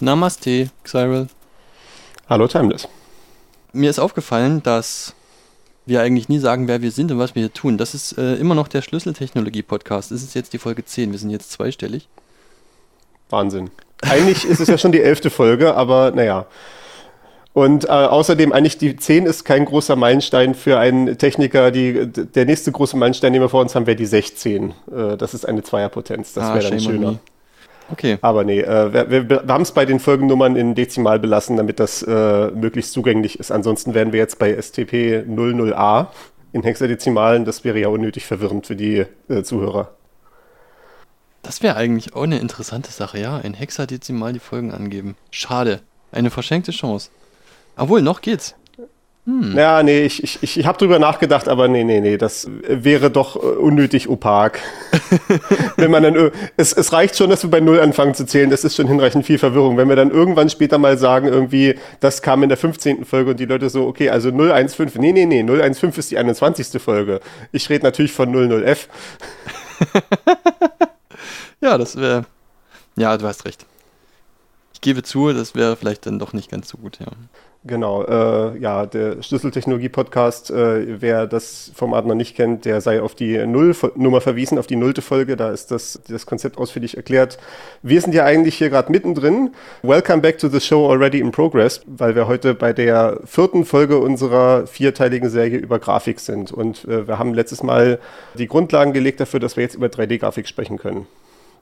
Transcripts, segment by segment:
Namaste, Xyril. Hallo Timeless. Mir ist aufgefallen, dass wir eigentlich nie sagen, wer wir sind und was wir hier tun. Das ist äh, immer noch der Schlüsseltechnologie-Podcast. Das ist jetzt die Folge 10. Wir sind jetzt zweistellig. Wahnsinn. Eigentlich ist es ja schon die elfte Folge, aber naja. Und äh, außerdem, eigentlich die 10 ist kein großer Meilenstein für einen Techniker. Die, der nächste große Meilenstein, den wir vor uns haben, wäre die 16. Äh, das ist eine Zweierpotenz. Das Ah, wäre dann schöner. Okay. Aber nee, äh, wir, wir, wir haben es bei den Folgennummern in Dezimal belassen, damit das äh, möglichst zugänglich ist. Ansonsten wären wir jetzt bei STP 00a in Hexadezimalen. Das wäre ja unnötig verwirrend für die äh, Zuhörer. Das wäre eigentlich auch eine interessante Sache, ja. In Hexadezimal die Folgen angeben. Schade. Eine verschenkte Chance. Obwohl, noch geht's. Ja, nee, ich, ich, ich, habe drüber nachgedacht, aber nee, nee, nee, das wäre doch äh, unnötig opak. Wenn man dann, es, es reicht schon, dass wir bei Null anfangen zu zählen, das ist schon hinreichend viel Verwirrung. Wenn wir dann irgendwann später mal sagen, irgendwie, das kam in der 15. Folge und die Leute so, okay, also 015, nee, nee, nee, 015 ist die 21. Folge. Ich rede natürlich von 00F. Ja, das wäre. Ja, du hast recht. Ich gebe zu, das wäre vielleicht dann doch nicht ganz so gut, ja. Genau, äh, ja, der Schlüsseltechnologie-Podcast, äh, wer das Format noch nicht kennt, der sei auf die Null-Nummer verwiesen, auf die nullte Folge, da ist das, das Konzept ausführlich erklärt. Wir sind ja eigentlich hier gerade mittendrin. Welcome back to the show already in progress, weil wir heute bei der vierten Folge unserer vierteiligen Serie über Grafik sind. Und äh, wir haben letztes Mal die Grundlagen gelegt dafür, dass wir jetzt über 3D-Grafik sprechen können.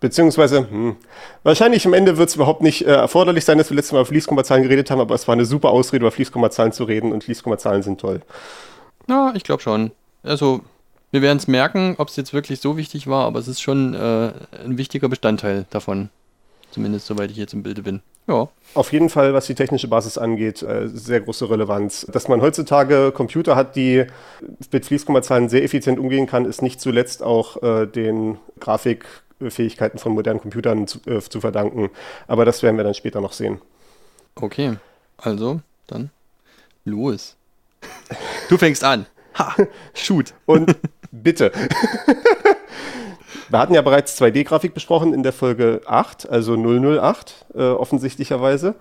Beziehungsweise, hm, wahrscheinlich am Ende wird es überhaupt nicht äh, erforderlich sein, dass wir letztes Mal über Fließkommazahlen geredet haben, aber es war eine super Ausrede, über Fließkommazahlen zu reden und Fließkommazahlen sind toll. Ja, ich glaube schon. Also, wir werden es merken, ob es jetzt wirklich so wichtig war, aber es ist schon äh, ein wichtiger Bestandteil davon. Zumindest soweit ich jetzt im Bilde bin. Ja. Auf jeden Fall, was die technische Basis angeht, äh, sehr große Relevanz. Dass man heutzutage Computer hat, die mit Fließkommazahlen sehr effizient umgehen kann, ist nicht zuletzt auch äh, den Grafikfähigkeiten von modernen Computern zu, äh, zu verdanken. Aber das werden wir dann später noch sehen. Okay. Also, dann los. Du fängst an. Ha! Shoot. Und bitte. Wir hatten ja bereits 2D-Grafik besprochen in der Folge 8, also 008, äh, offensichtlicherweise.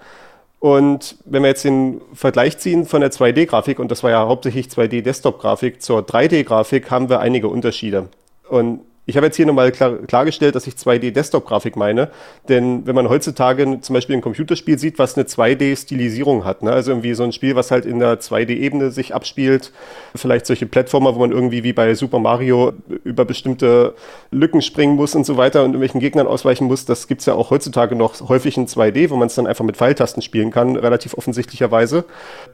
Und wenn wir jetzt den Vergleich ziehen von der 2D-Grafik, und das war ja hauptsächlich 2D-Desktop-Grafik zur 3D-Grafik, haben wir einige Unterschiede. Und ich habe jetzt hier nochmal klar, klargestellt, dass ich 2D-Desktop-Grafik meine. Denn wenn man heutzutage zum Beispiel ein Computerspiel sieht, was eine 2D-Stilisierung hat, ne? also irgendwie so ein Spiel, was halt in der 2D-Ebene sich abspielt, vielleicht solche Plattformer, wo man irgendwie wie bei Super Mario über bestimmte Lücken springen muss und so weiter und irgendwelchen Gegnern ausweichen muss, das gibt's ja auch heutzutage noch häufig in 2D, wo man es dann einfach mit Pfeiltasten spielen kann, relativ offensichtlicherweise.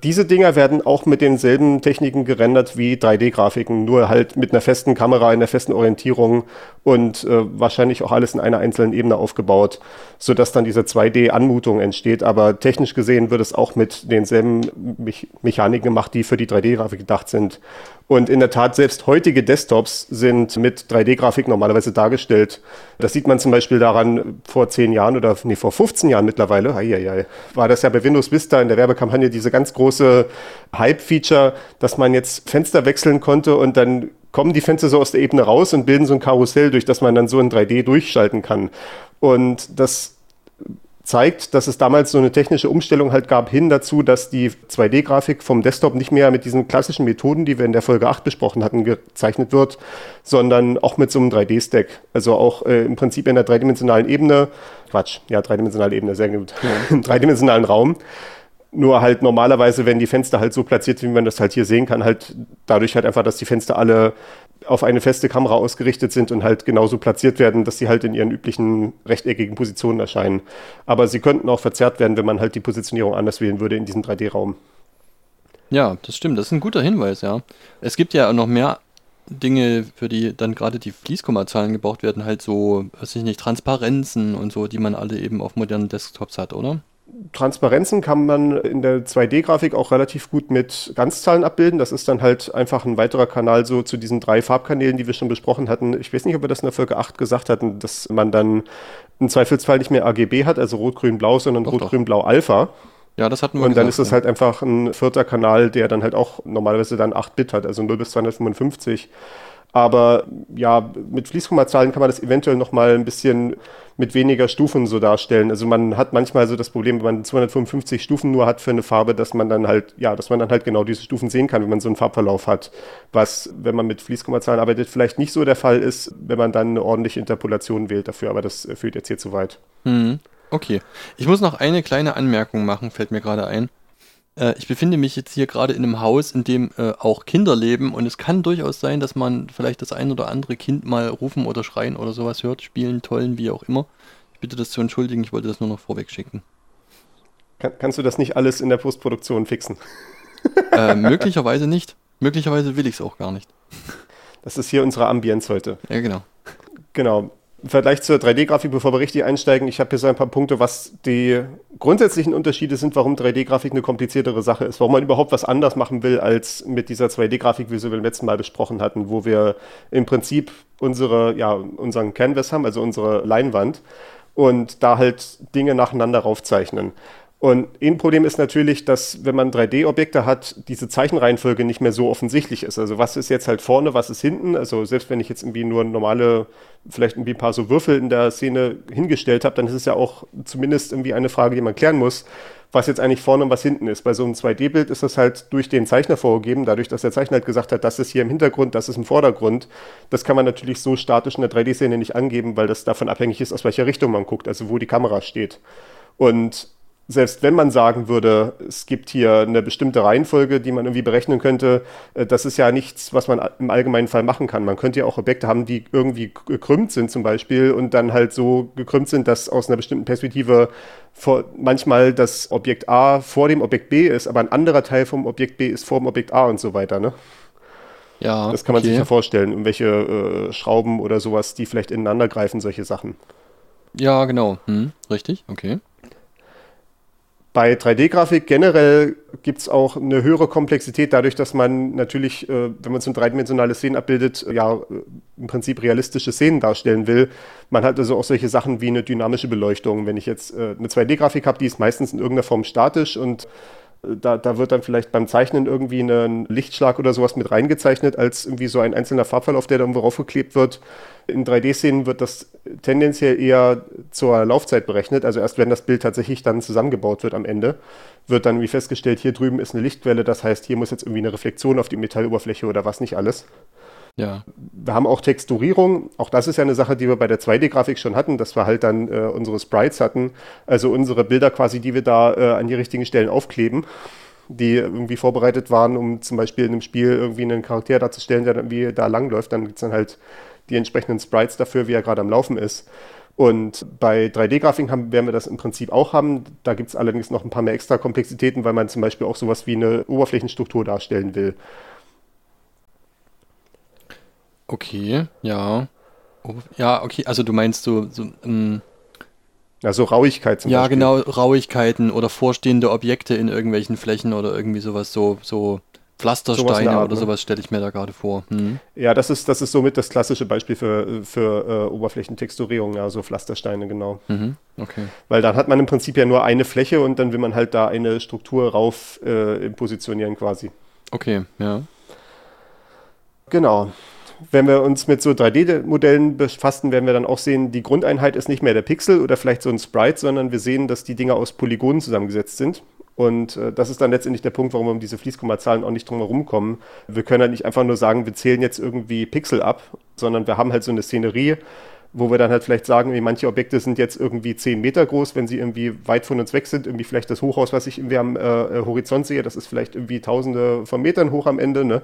Diese Dinger werden auch mit denselben Techniken gerendert wie 3D-Grafiken, nur halt mit einer festen Kamera, in einer festen Orientierung und äh, wahrscheinlich auch alles in einer einzelnen Ebene aufgebaut, sodass dann diese 2D-Anmutung entsteht. Aber technisch gesehen wird es auch mit denselben Me Mechaniken gemacht, die für die 3D-Grafik gedacht sind. Und in der Tat, selbst heutige Desktops sind mit 3D-Grafik normalerweise dargestellt. Das sieht man zum Beispiel daran, vor 10 Jahren oder nee, vor 15 Jahren mittlerweile, ei, ei, ei, war das ja bei Windows Vista in der Werbekampagne diese ganz große Hype-Feature, dass man jetzt Fenster wechseln konnte und dann kommen die Fenster so aus der Ebene raus und bilden so ein Karussell, durch das man dann so in 3D durchschalten kann. Und das zeigt, dass es damals so eine technische Umstellung halt gab hin dazu, dass die 2D-Grafik vom Desktop nicht mehr mit diesen klassischen Methoden, die wir in der Folge 8 besprochen hatten, gezeichnet wird, sondern auch mit so einem 3D-Stack. Also auch äh, im Prinzip in der dreidimensionalen Ebene, Quatsch, ja, dreidimensionale Ebene, sehr gut, im dreidimensionalen Raum. Nur halt normalerweise, wenn die Fenster halt so platziert, wie man das halt hier sehen kann, halt dadurch halt einfach, dass die Fenster alle auf eine feste Kamera ausgerichtet sind und halt genauso platziert werden, dass sie halt in ihren üblichen rechteckigen Positionen erscheinen. Aber sie könnten auch verzerrt werden, wenn man halt die Positionierung anders wählen würde in diesem 3D-Raum. Ja, das stimmt. Das ist ein guter Hinweis, ja. Es gibt ja noch mehr Dinge, für die dann gerade die Fließkommazahlen gebraucht werden, halt so, weiß ich nicht, Transparenzen und so, die man alle eben auf modernen Desktops hat, oder? Transparenzen kann man in der 2D-Grafik auch relativ gut mit Ganzzahlen abbilden. Das ist dann halt einfach ein weiterer Kanal so zu diesen drei Farbkanälen, die wir schon besprochen hatten. Ich weiß nicht, ob wir das in der Folge 8 gesagt hatten, dass man dann im Zweifelsfall nicht mehr AGB hat, also Rot, Grün, Blau, sondern Rot, Grün, Blau, Alpha. Ja, das hatten wir Und dann gesagt, ist es ja. halt einfach ein vierter Kanal, der dann halt auch normalerweise dann 8 Bit hat, also 0 bis 255. Aber ja, mit Fließkommazahlen kann man das eventuell noch mal ein bisschen mit weniger Stufen so darstellen. Also man hat manchmal so das Problem, wenn man 255 Stufen nur hat für eine Farbe, dass man dann halt, ja, dass man dann halt genau diese Stufen sehen kann, wenn man so einen Farbverlauf hat. Was, wenn man mit Fließkommazahlen arbeitet, vielleicht nicht so der Fall ist, wenn man dann eine ordentliche Interpolation wählt dafür. Aber das führt jetzt hier zu weit. Mhm. Okay. Ich muss noch eine kleine Anmerkung machen, fällt mir gerade ein. Äh, ich befinde mich jetzt hier gerade in einem Haus, in dem äh, auch Kinder leben und es kann durchaus sein, dass man vielleicht das ein oder andere Kind mal rufen oder schreien oder sowas hört, spielen, tollen, wie auch immer. Ich bitte das zu entschuldigen, ich wollte das nur noch vorweg schicken. Kann, kannst du das nicht alles in der Postproduktion fixen? Äh, möglicherweise nicht. Möglicherweise will ich es auch gar nicht. Das ist hier unsere Ambienz heute. Ja, genau. Genau im Vergleich zur 3D-Grafik, bevor wir richtig einsteigen, ich habe hier so ein paar Punkte, was die grundsätzlichen Unterschiede sind, warum 3D-Grafik eine kompliziertere Sache ist, warum man überhaupt was anders machen will als mit dieser 2D-Grafik, wie wir beim letzten Mal besprochen hatten, wo wir im Prinzip unsere, ja, unseren Canvas haben, also unsere Leinwand und da halt Dinge nacheinander raufzeichnen. Und ein Problem ist natürlich, dass wenn man 3D-Objekte hat, diese Zeichenreihenfolge nicht mehr so offensichtlich ist. Also was ist jetzt halt vorne, was ist hinten? Also selbst wenn ich jetzt irgendwie nur normale, vielleicht irgendwie ein paar so Würfel in der Szene hingestellt habe, dann ist es ja auch zumindest irgendwie eine Frage, die man klären muss, was jetzt eigentlich vorne und was hinten ist. Bei so einem 2D-Bild ist das halt durch den Zeichner vorgegeben, dadurch, dass der Zeichner halt gesagt hat, das ist hier im Hintergrund, das ist im Vordergrund. Das kann man natürlich so statisch in der 3D-Szene nicht angeben, weil das davon abhängig ist, aus welcher Richtung man guckt, also wo die Kamera steht. Und selbst wenn man sagen würde, es gibt hier eine bestimmte Reihenfolge, die man irgendwie berechnen könnte, äh, das ist ja nichts, was man im allgemeinen Fall machen kann. Man könnte ja auch Objekte haben, die irgendwie gekrümmt sind zum Beispiel und dann halt so gekrümmt sind, dass aus einer bestimmten Perspektive vor, manchmal das Objekt A vor dem Objekt B ist, aber ein anderer Teil vom Objekt B ist vor dem Objekt A und so weiter. Ne? Ja, das kann man okay. sich ja vorstellen, irgendwelche äh, Schrauben oder sowas, die vielleicht ineinander greifen, solche Sachen. Ja, genau. Hm, richtig, okay. Bei 3D-Grafik generell gibt es auch eine höhere Komplexität, dadurch, dass man natürlich, äh, wenn man so ein dreidimensionales Szenen abbildet, ja im Prinzip realistische Szenen darstellen will. Man hat also auch solche Sachen wie eine dynamische Beleuchtung. Wenn ich jetzt äh, eine 2D-Grafik habe, die ist meistens in irgendeiner Form statisch und da, da wird dann vielleicht beim Zeichnen irgendwie ein Lichtschlag oder sowas mit reingezeichnet, als irgendwie so ein einzelner Farbverlauf, der da irgendwo raufgeklebt wird. In 3D-Szenen wird das tendenziell eher zur Laufzeit berechnet. Also erst wenn das Bild tatsächlich dann zusammengebaut wird am Ende, wird dann wie festgestellt, hier drüben ist eine Lichtquelle, das heißt, hier muss jetzt irgendwie eine Reflexion auf die Metalloberfläche oder was nicht alles. Ja. Wir haben auch Texturierung. Auch das ist ja eine Sache, die wir bei der 2D-Grafik schon hatten, dass wir halt dann äh, unsere Sprites hatten. Also unsere Bilder quasi, die wir da äh, an die richtigen Stellen aufkleben, die irgendwie vorbereitet waren, um zum Beispiel in einem Spiel irgendwie einen Charakter darzustellen, der dann irgendwie da langläuft. Dann gibt es dann halt die entsprechenden Sprites dafür, wie er gerade am Laufen ist. Und bei 3D-Grafik werden wir das im Prinzip auch haben. Da gibt es allerdings noch ein paar mehr extra Komplexitäten, weil man zum Beispiel auch sowas wie eine Oberflächenstruktur darstellen will. Okay, ja. Oh, ja, okay, also du meinst so, so ähm, ja, so Rauigkeit zum ja, Beispiel. Ja, genau, Rauigkeiten oder vorstehende Objekte in irgendwelchen Flächen oder irgendwie sowas, so, so Pflastersteine sowas Art, oder ne? sowas stelle ich mir da gerade vor. Hm. Ja, das ist, das ist somit das klassische Beispiel für, für äh, Oberflächentexturierung, ja, so Pflastersteine, genau. Mhm. Okay. Weil dann hat man im Prinzip ja nur eine Fläche und dann will man halt da eine Struktur rauf äh, positionieren quasi. Okay, ja. Genau wenn wir uns mit so 3D-Modellen befassen, werden wir dann auch sehen, die Grundeinheit ist nicht mehr der Pixel oder vielleicht so ein Sprite, sondern wir sehen, dass die Dinger aus Polygonen zusammengesetzt sind. Und äh, das ist dann letztendlich der Punkt, warum wir um diese Fließkommazahlen auch nicht drum herum kommen. Wir können halt nicht einfach nur sagen, wir zählen jetzt irgendwie Pixel ab, sondern wir haben halt so eine Szenerie, wo wir dann halt vielleicht sagen, wie manche Objekte sind jetzt irgendwie 10 Meter groß, wenn sie irgendwie weit von uns weg sind. Irgendwie vielleicht das Hochhaus, was ich irgendwie am äh, äh, Horizont sehe, das ist vielleicht irgendwie tausende von Metern hoch am Ende. Ne?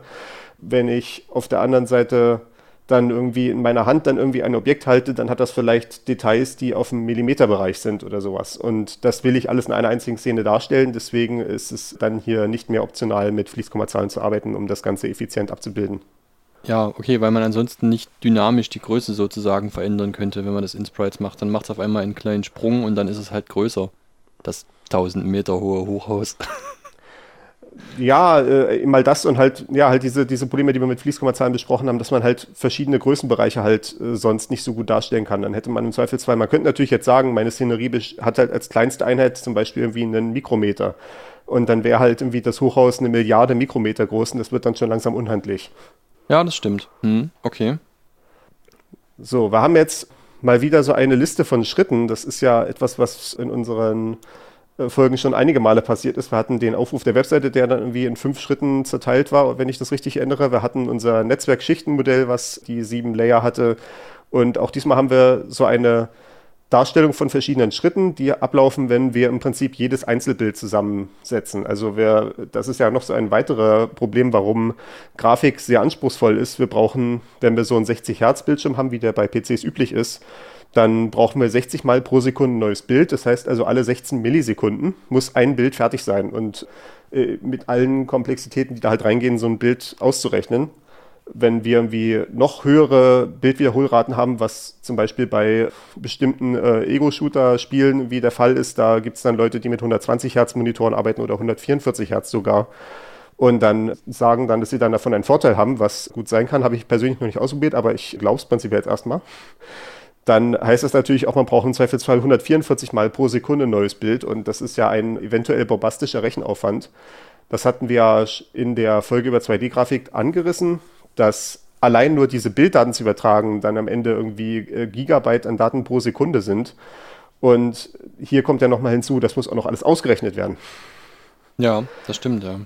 Wenn ich auf der anderen Seite dann irgendwie in meiner Hand dann irgendwie ein Objekt halte, dann hat das vielleicht Details, die auf dem Millimeterbereich sind oder sowas. Und das will ich alles in einer einzigen Szene darstellen. Deswegen ist es dann hier nicht mehr optional, mit Fließkommazahlen zu arbeiten, um das Ganze effizient abzubilden. Ja, okay, weil man ansonsten nicht dynamisch die Größe sozusagen verändern könnte, wenn man das in Sprites macht. Dann macht es auf einmal einen kleinen Sprung und dann ist es halt größer. das 1000 Meter hohe Hochhaus. Ja, äh, mal das und halt, ja, halt diese, diese Probleme, die wir mit Fließkommazahlen besprochen haben, dass man halt verschiedene Größenbereiche halt äh, sonst nicht so gut darstellen kann. Dann hätte man im Zweifelsfall, man könnte natürlich jetzt sagen, meine Szenerie hat halt als kleinste Einheit zum Beispiel irgendwie einen Mikrometer. Und dann wäre halt irgendwie das Hochhaus eine Milliarde Mikrometer groß und das wird dann schon langsam unhandlich. Ja, das stimmt. Hm, okay. So, wir haben jetzt mal wieder so eine Liste von Schritten. Das ist ja etwas, was in unseren äh, Folgen schon einige Male passiert ist. Wir hatten den Aufruf der Webseite, der dann irgendwie in fünf Schritten zerteilt war, wenn ich das richtig erinnere. Wir hatten unser Netzwerkschichtenmodell, was die sieben Layer hatte. Und auch diesmal haben wir so eine Darstellung von verschiedenen Schritten, die ablaufen, wenn wir im Prinzip jedes Einzelbild zusammensetzen. Also wir, das ist ja noch so ein weiteres Problem, warum Grafik sehr anspruchsvoll ist. Wir brauchen, wenn wir so einen 60 Hertz Bildschirm haben, wie der bei PCs üblich ist, dann brauchen wir 60 Mal pro Sekunde ein neues Bild. Das heißt also, alle 16 Millisekunden muss ein Bild fertig sein. Und äh, mit allen Komplexitäten, die da halt reingehen, so ein Bild auszurechnen. Wenn wir irgendwie noch höhere Bildwiederholraten haben, was zum Beispiel bei bestimmten äh, Ego-Shooter-Spielen wie der Fall ist, da gibt es dann Leute, die mit 120 Hertz Monitoren arbeiten oder 144 Hertz sogar. Und dann sagen dann, dass sie dann davon einen Vorteil haben, was gut sein kann, habe ich persönlich noch nicht ausprobiert, aber ich glaube es prinzipiell jetzt erstmal. Dann heißt das natürlich auch, man braucht im Zweifelsfall 144 Mal pro Sekunde ein neues Bild und das ist ja ein eventuell bombastischer Rechenaufwand. Das hatten wir in der Folge über 2D-Grafik angerissen, dass allein nur diese Bilddaten zu übertragen dann am Ende irgendwie äh, Gigabyte an Daten pro Sekunde sind. Und hier kommt ja nochmal hinzu, das muss auch noch alles ausgerechnet werden. Ja, das stimmt, ja.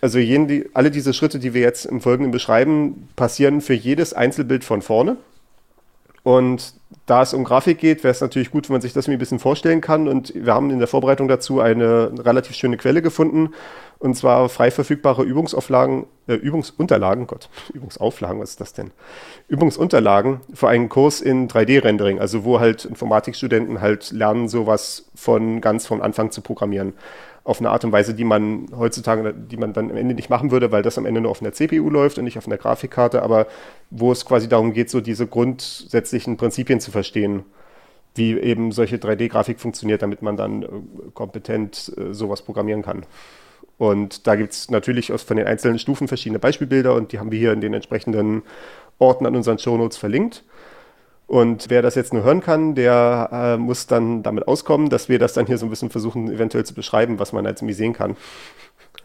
Also jene, alle diese Schritte, die wir jetzt im Folgenden beschreiben, passieren für jedes Einzelbild von vorne. Und da es um Grafik geht, wäre es natürlich gut, wenn man sich das ein bisschen vorstellen kann. Und wir haben in der Vorbereitung dazu eine relativ schöne Quelle gefunden. Und zwar frei verfügbare Übungsauflagen, äh, Übungsunterlagen, Gott, Übungsauflagen, was ist das denn? Übungsunterlagen für einen Kurs in 3D-Rendering, also wo halt Informatikstudenten halt lernen, sowas von ganz von Anfang zu programmieren auf eine Art und Weise, die man heutzutage, die man dann am Ende nicht machen würde, weil das am Ende nur auf einer CPU läuft und nicht auf einer Grafikkarte, aber wo es quasi darum geht, so diese grundsätzlichen Prinzipien zu verstehen, wie eben solche 3D-Grafik funktioniert, damit man dann äh, kompetent äh, sowas programmieren kann. Und da gibt es natürlich aus, von den einzelnen Stufen verschiedene Beispielbilder und die haben wir hier in den entsprechenden Orten an unseren Shownotes verlinkt. Und wer das jetzt nur hören kann, der äh, muss dann damit auskommen, dass wir das dann hier so ein bisschen versuchen, eventuell zu beschreiben, was man als irgendwie sehen kann.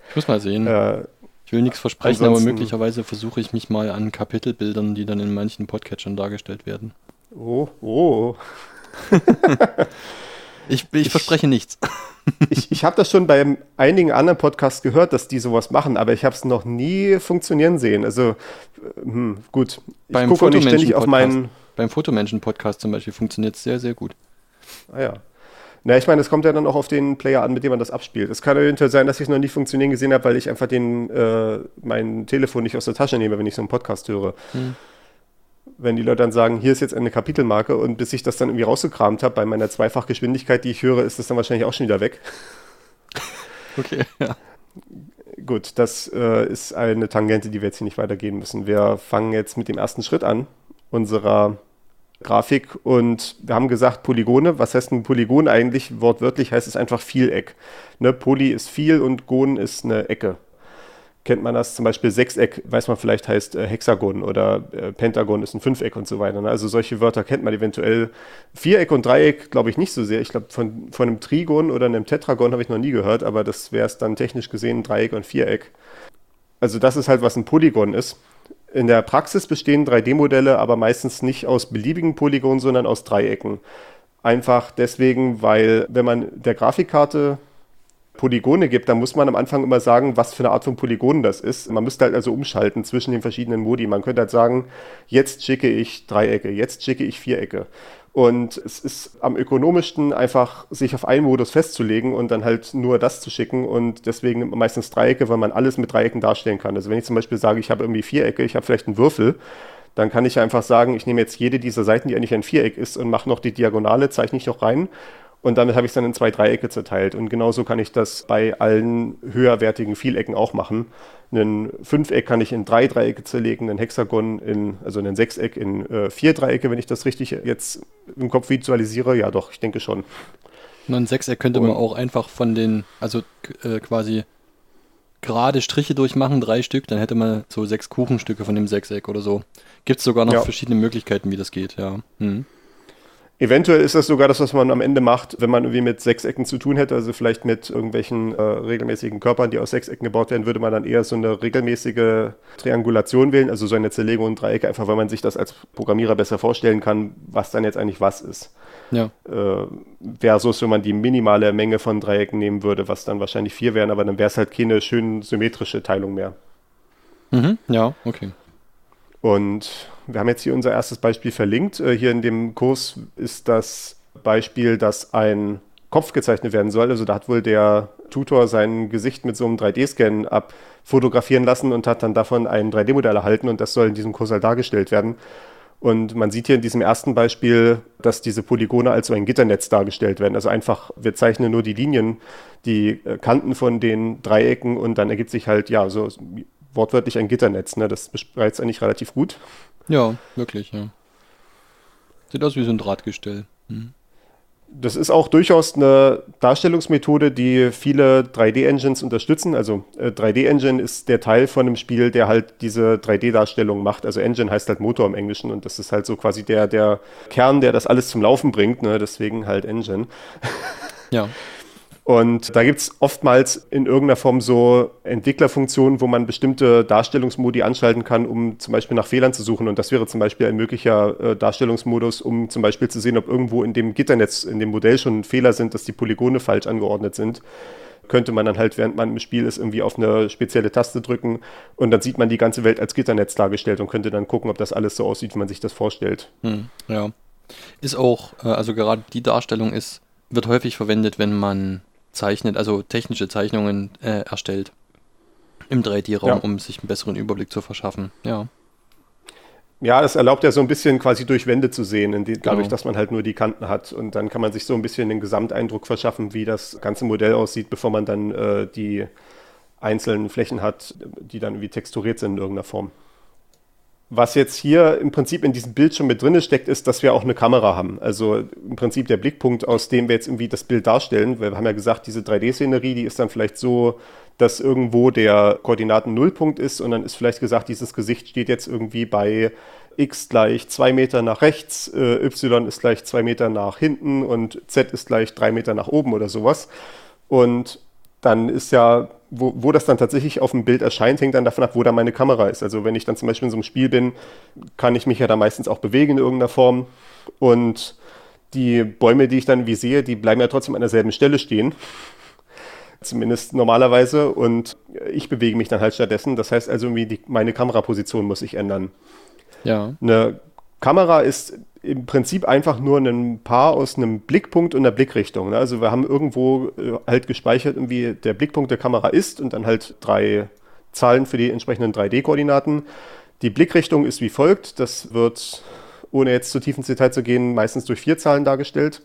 Ich muss mal sehen. Äh, ich will nichts versprechen, aber möglicherweise versuche ich mich mal an Kapitelbildern, die dann in manchen Podcatchern dargestellt werden. Oh, oh. ich, ich, ich verspreche nichts. Ich ich habe das schon bei einigen anderen Podcasts gehört, dass die sowas machen, aber ich habe es noch nie funktionieren sehen. Also, äh, hm, gut. Ich Beim gucke nicht ständig auf meinen beim Fotomenschen-Podcast zum Beispiel funktioniert es sehr, sehr gut. Ah ja. Na, ich meine, es kommt ja dann auch auf den Player an, mit dem man das abspielt. Es kann eventuell sein, dass ich es noch nicht funktionieren gesehen habe, weil ich einfach den, äh, mein Telefon nicht aus der Tasche nehme, wenn ich so einen Podcast höre. Hm. Wenn die Leute dann sagen, hier ist jetzt eine Kapitelmarke und bis ich das dann irgendwie rausgekramt habe, bei meiner Zweifachgeschwindigkeit, die ich höre, ist das dann wahrscheinlich auch schon wieder weg. Okay, ja. Gut, das äh, ist eine Tangente, die wir jetzt hier nicht weitergehen müssen. Wir fangen jetzt mit dem ersten Schritt an unserer Grafik und wir haben gesagt Polygone. Was heißt ein Polygon eigentlich? Wortwörtlich heißt es einfach Vieleck. Ne, Poly ist viel und Gon ist eine Ecke. Kennt man das zum Beispiel Sechseck, weiß man vielleicht heißt äh, Hexagon oder äh, Pentagon ist ein Fünfeck und so weiter. Ne? Also solche Wörter kennt man eventuell. Viereck und Dreieck glaube ich nicht so sehr. Ich glaube von, von einem Trigon oder einem Tetragon habe ich noch nie gehört, aber das wäre es dann technisch gesehen Dreieck und Viereck. Also das ist halt, was ein Polygon ist. In der Praxis bestehen 3D-Modelle aber meistens nicht aus beliebigen Polygonen, sondern aus Dreiecken. Einfach deswegen, weil wenn man der Grafikkarte Polygone gibt, dann muss man am Anfang immer sagen, was für eine Art von Polygon das ist. Man müsste halt also umschalten zwischen den verschiedenen Modi. Man könnte halt sagen, jetzt schicke ich Dreiecke, jetzt schicke ich Vierecke. Und es ist am ökonomischsten einfach, sich auf einen Modus festzulegen und dann halt nur das zu schicken. Und deswegen meistens Dreiecke, weil man alles mit Dreiecken darstellen kann. Also wenn ich zum Beispiel sage, ich habe irgendwie Vierecke, ich habe vielleicht einen Würfel, dann kann ich einfach sagen, ich nehme jetzt jede dieser Seiten, die eigentlich ein Viereck ist, und mache noch die Diagonale, zeichne ich noch rein und damit habe ich es dann in zwei Dreiecke zerteilt. Und genauso kann ich das bei allen höherwertigen Vielecken auch machen. Ein Fünfeck kann ich in drei Dreiecke zerlegen, ein Hexagon in, also ein Sechseck in äh, vier Dreiecke, wenn ich das richtig jetzt im Kopf visualisiere. Ja, doch, ich denke schon. Und ein Sechseck könnte man auch einfach von den, also äh, quasi gerade Striche durchmachen, drei Stück, dann hätte man so sechs Kuchenstücke von dem Sechseck oder so. Gibt es sogar noch Ja. verschiedene Möglichkeiten, wie das geht, ja. Hm. Eventuell ist das sogar das, was man am Ende macht, wenn man irgendwie mit Sechsecken zu tun hätte, also vielleicht mit irgendwelchen äh, regelmäßigen Körpern, die aus Sechsecken gebaut werden, würde man dann eher so eine regelmäßige Triangulation wählen, also so eine Zerlegung in Dreiecke, einfach weil man sich das als Programmierer besser vorstellen kann, was dann jetzt eigentlich was ist. Ja. Äh, versus, wenn man die minimale Menge von Dreiecken nehmen würde, was dann wahrscheinlich vier wären, aber dann wäre es halt keine schön symmetrische Teilung mehr. Mhm. Ja, okay. Und wir haben jetzt hier unser erstes Beispiel verlinkt. Äh, Hier in dem Kurs ist das Beispiel, dass ein Kopf gezeichnet werden soll. Also da hat wohl der Tutor sein Gesicht mit so einem 3D-Scan abfotografieren lassen und hat dann davon ein 3D-Modell erhalten und das soll in diesem Kurs halt dargestellt werden. Und man sieht hier in diesem ersten Beispiel, dass diese Polygone als so ein Gitternetz dargestellt werden. Also einfach, wir zeichnen nur die Linien, die äh, Kanten von den Dreiecken und dann ergibt sich halt, ja, so wortwörtlich ein Gitternetz. Ne? Das beschreibt es eigentlich relativ gut. Ja, wirklich, ja. Sieht aus wie so ein Drahtgestell. Hm. Das ist auch durchaus eine Darstellungsmethode, die viele 3D-Engines unterstützen. Also äh, 3D-Engine ist der Teil von einem Spiel, der halt diese 3D-Darstellung macht. Also Engine heißt halt Motor im Englischen und das ist halt so quasi der, der Kern, der das alles zum Laufen bringt. Ne? Deswegen halt Engine. Ja. Und da gibt es oftmals in irgendeiner Form so Entwicklerfunktionen, wo man bestimmte Darstellungsmodi anschalten kann, um zum Beispiel nach Fehlern zu suchen. Und das wäre zum Beispiel ein möglicher äh, Darstellungsmodus, um zum Beispiel zu sehen, ob irgendwo in dem Gitternetz, in dem Modell schon Fehler sind, dass die Polygone falsch angeordnet sind. Könnte man dann halt, während man im Spiel ist, irgendwie auf eine spezielle Taste drücken und dann sieht man die ganze Welt als Gitternetz dargestellt und könnte dann gucken, ob das alles so aussieht, wie man sich das vorstellt. Hm. Ja. Ist auch, äh, also gerade die Darstellung ist, wird häufig verwendet, wenn man zeichnet, also technische Zeichnungen äh, erstellt im 3D-Raum, Ja. um sich einen besseren Überblick zu verschaffen. Ja. Ja, das erlaubt ja so ein bisschen quasi durch Wände zu sehen, in die, dadurch, Genau. dass man halt nur die Kanten hat. Und dann kann man sich so ein bisschen den Gesamteindruck verschaffen, wie das ganze Modell aussieht, bevor man dann äh, die einzelnen Flächen hat, die dann irgendwie texturiert sind in irgendeiner Form. Was jetzt hier im Prinzip in diesem Bild schon mit drin steckt, ist, dass wir auch eine Kamera haben. Also im Prinzip der Blickpunkt, aus dem wir jetzt irgendwie das Bild darstellen. Weil wir haben ja gesagt, diese 3D-Szenerie, die ist dann vielleicht so, dass irgendwo der Koordinaten-Nullpunkt ist und dann ist vielleicht gesagt, dieses Gesicht steht jetzt irgendwie bei x gleich zwei Meter nach rechts, äh, y ist gleich zwei Meter nach hinten und z ist gleich drei Meter nach oben oder sowas. Und dann ist ja, wo, wo das dann tatsächlich auf dem Bild erscheint, hängt dann davon ab, wo da meine Kamera ist. Also wenn ich dann zum Beispiel in so einem Spiel bin, kann ich mich ja da meistens auch bewegen in irgendeiner Form. Und die Bäume, die ich dann wie sehe, die bleiben ja trotzdem an derselben Stelle stehen. Zumindest normalerweise. Und ich bewege mich dann halt stattdessen. Das heißt also, irgendwie die, meine Kameraposition muss sich ändern. Ja. Eine Kamera ist im Prinzip einfach nur ein Paar aus einem Blickpunkt und einer Blickrichtung. ne? Also wir haben irgendwo äh, halt gespeichert, irgendwie der Blickpunkt der Kamera ist und dann halt drei Zahlen für die entsprechenden 3D-Koordinaten. Die Blickrichtung ist wie folgt. Das wird, ohne jetzt zu tief ins Detail zu gehen, meistens durch vier Zahlen dargestellt.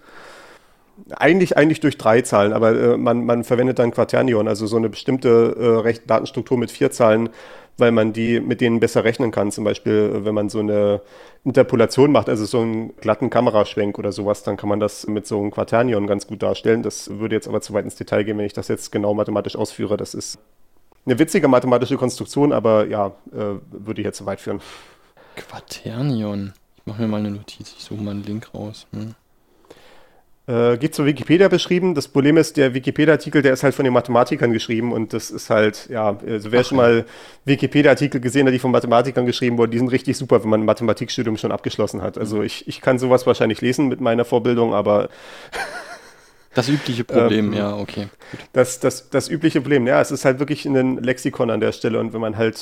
Eigentlich, eigentlich durch drei Zahlen, aber äh, man, man verwendet dann Quaternion, also so eine bestimmte äh, Datenstruktur mit vier Zahlen, weil man die mit denen besser rechnen kann. Zum Beispiel, äh, wenn man so eine Interpolation macht, also so einen glatten Kameraschwenk oder sowas, dann kann man das mit so einem Quaternion ganz gut darstellen. Das würde jetzt aber zu weit ins Detail gehen, wenn ich das jetzt genau mathematisch ausführe. Das ist eine witzige mathematische Konstruktion, aber ja, äh, würde jetzt zu weit führen. Quaternion. Ich mache mir mal eine Notiz, ich suche mal einen Link raus. Hm. Äh, geht zur Wikipedia beschrieben. Das Problem ist, der Wikipedia-Artikel, der ist halt von den Mathematikern geschrieben und das ist halt, ja, also wer schon mal Wikipedia-Artikel gesehen hat, die von Mathematikern geschrieben wurden, die sind richtig super, wenn man ein Mathematikstudium schon abgeschlossen hat. Also ich, ich kann sowas wahrscheinlich lesen mit meiner Vorbildung, aber Das übliche Problem, Ähm, ja, okay. das, das, das übliche Problem, ja, es ist halt wirklich ein Lexikon an der Stelle und wenn man halt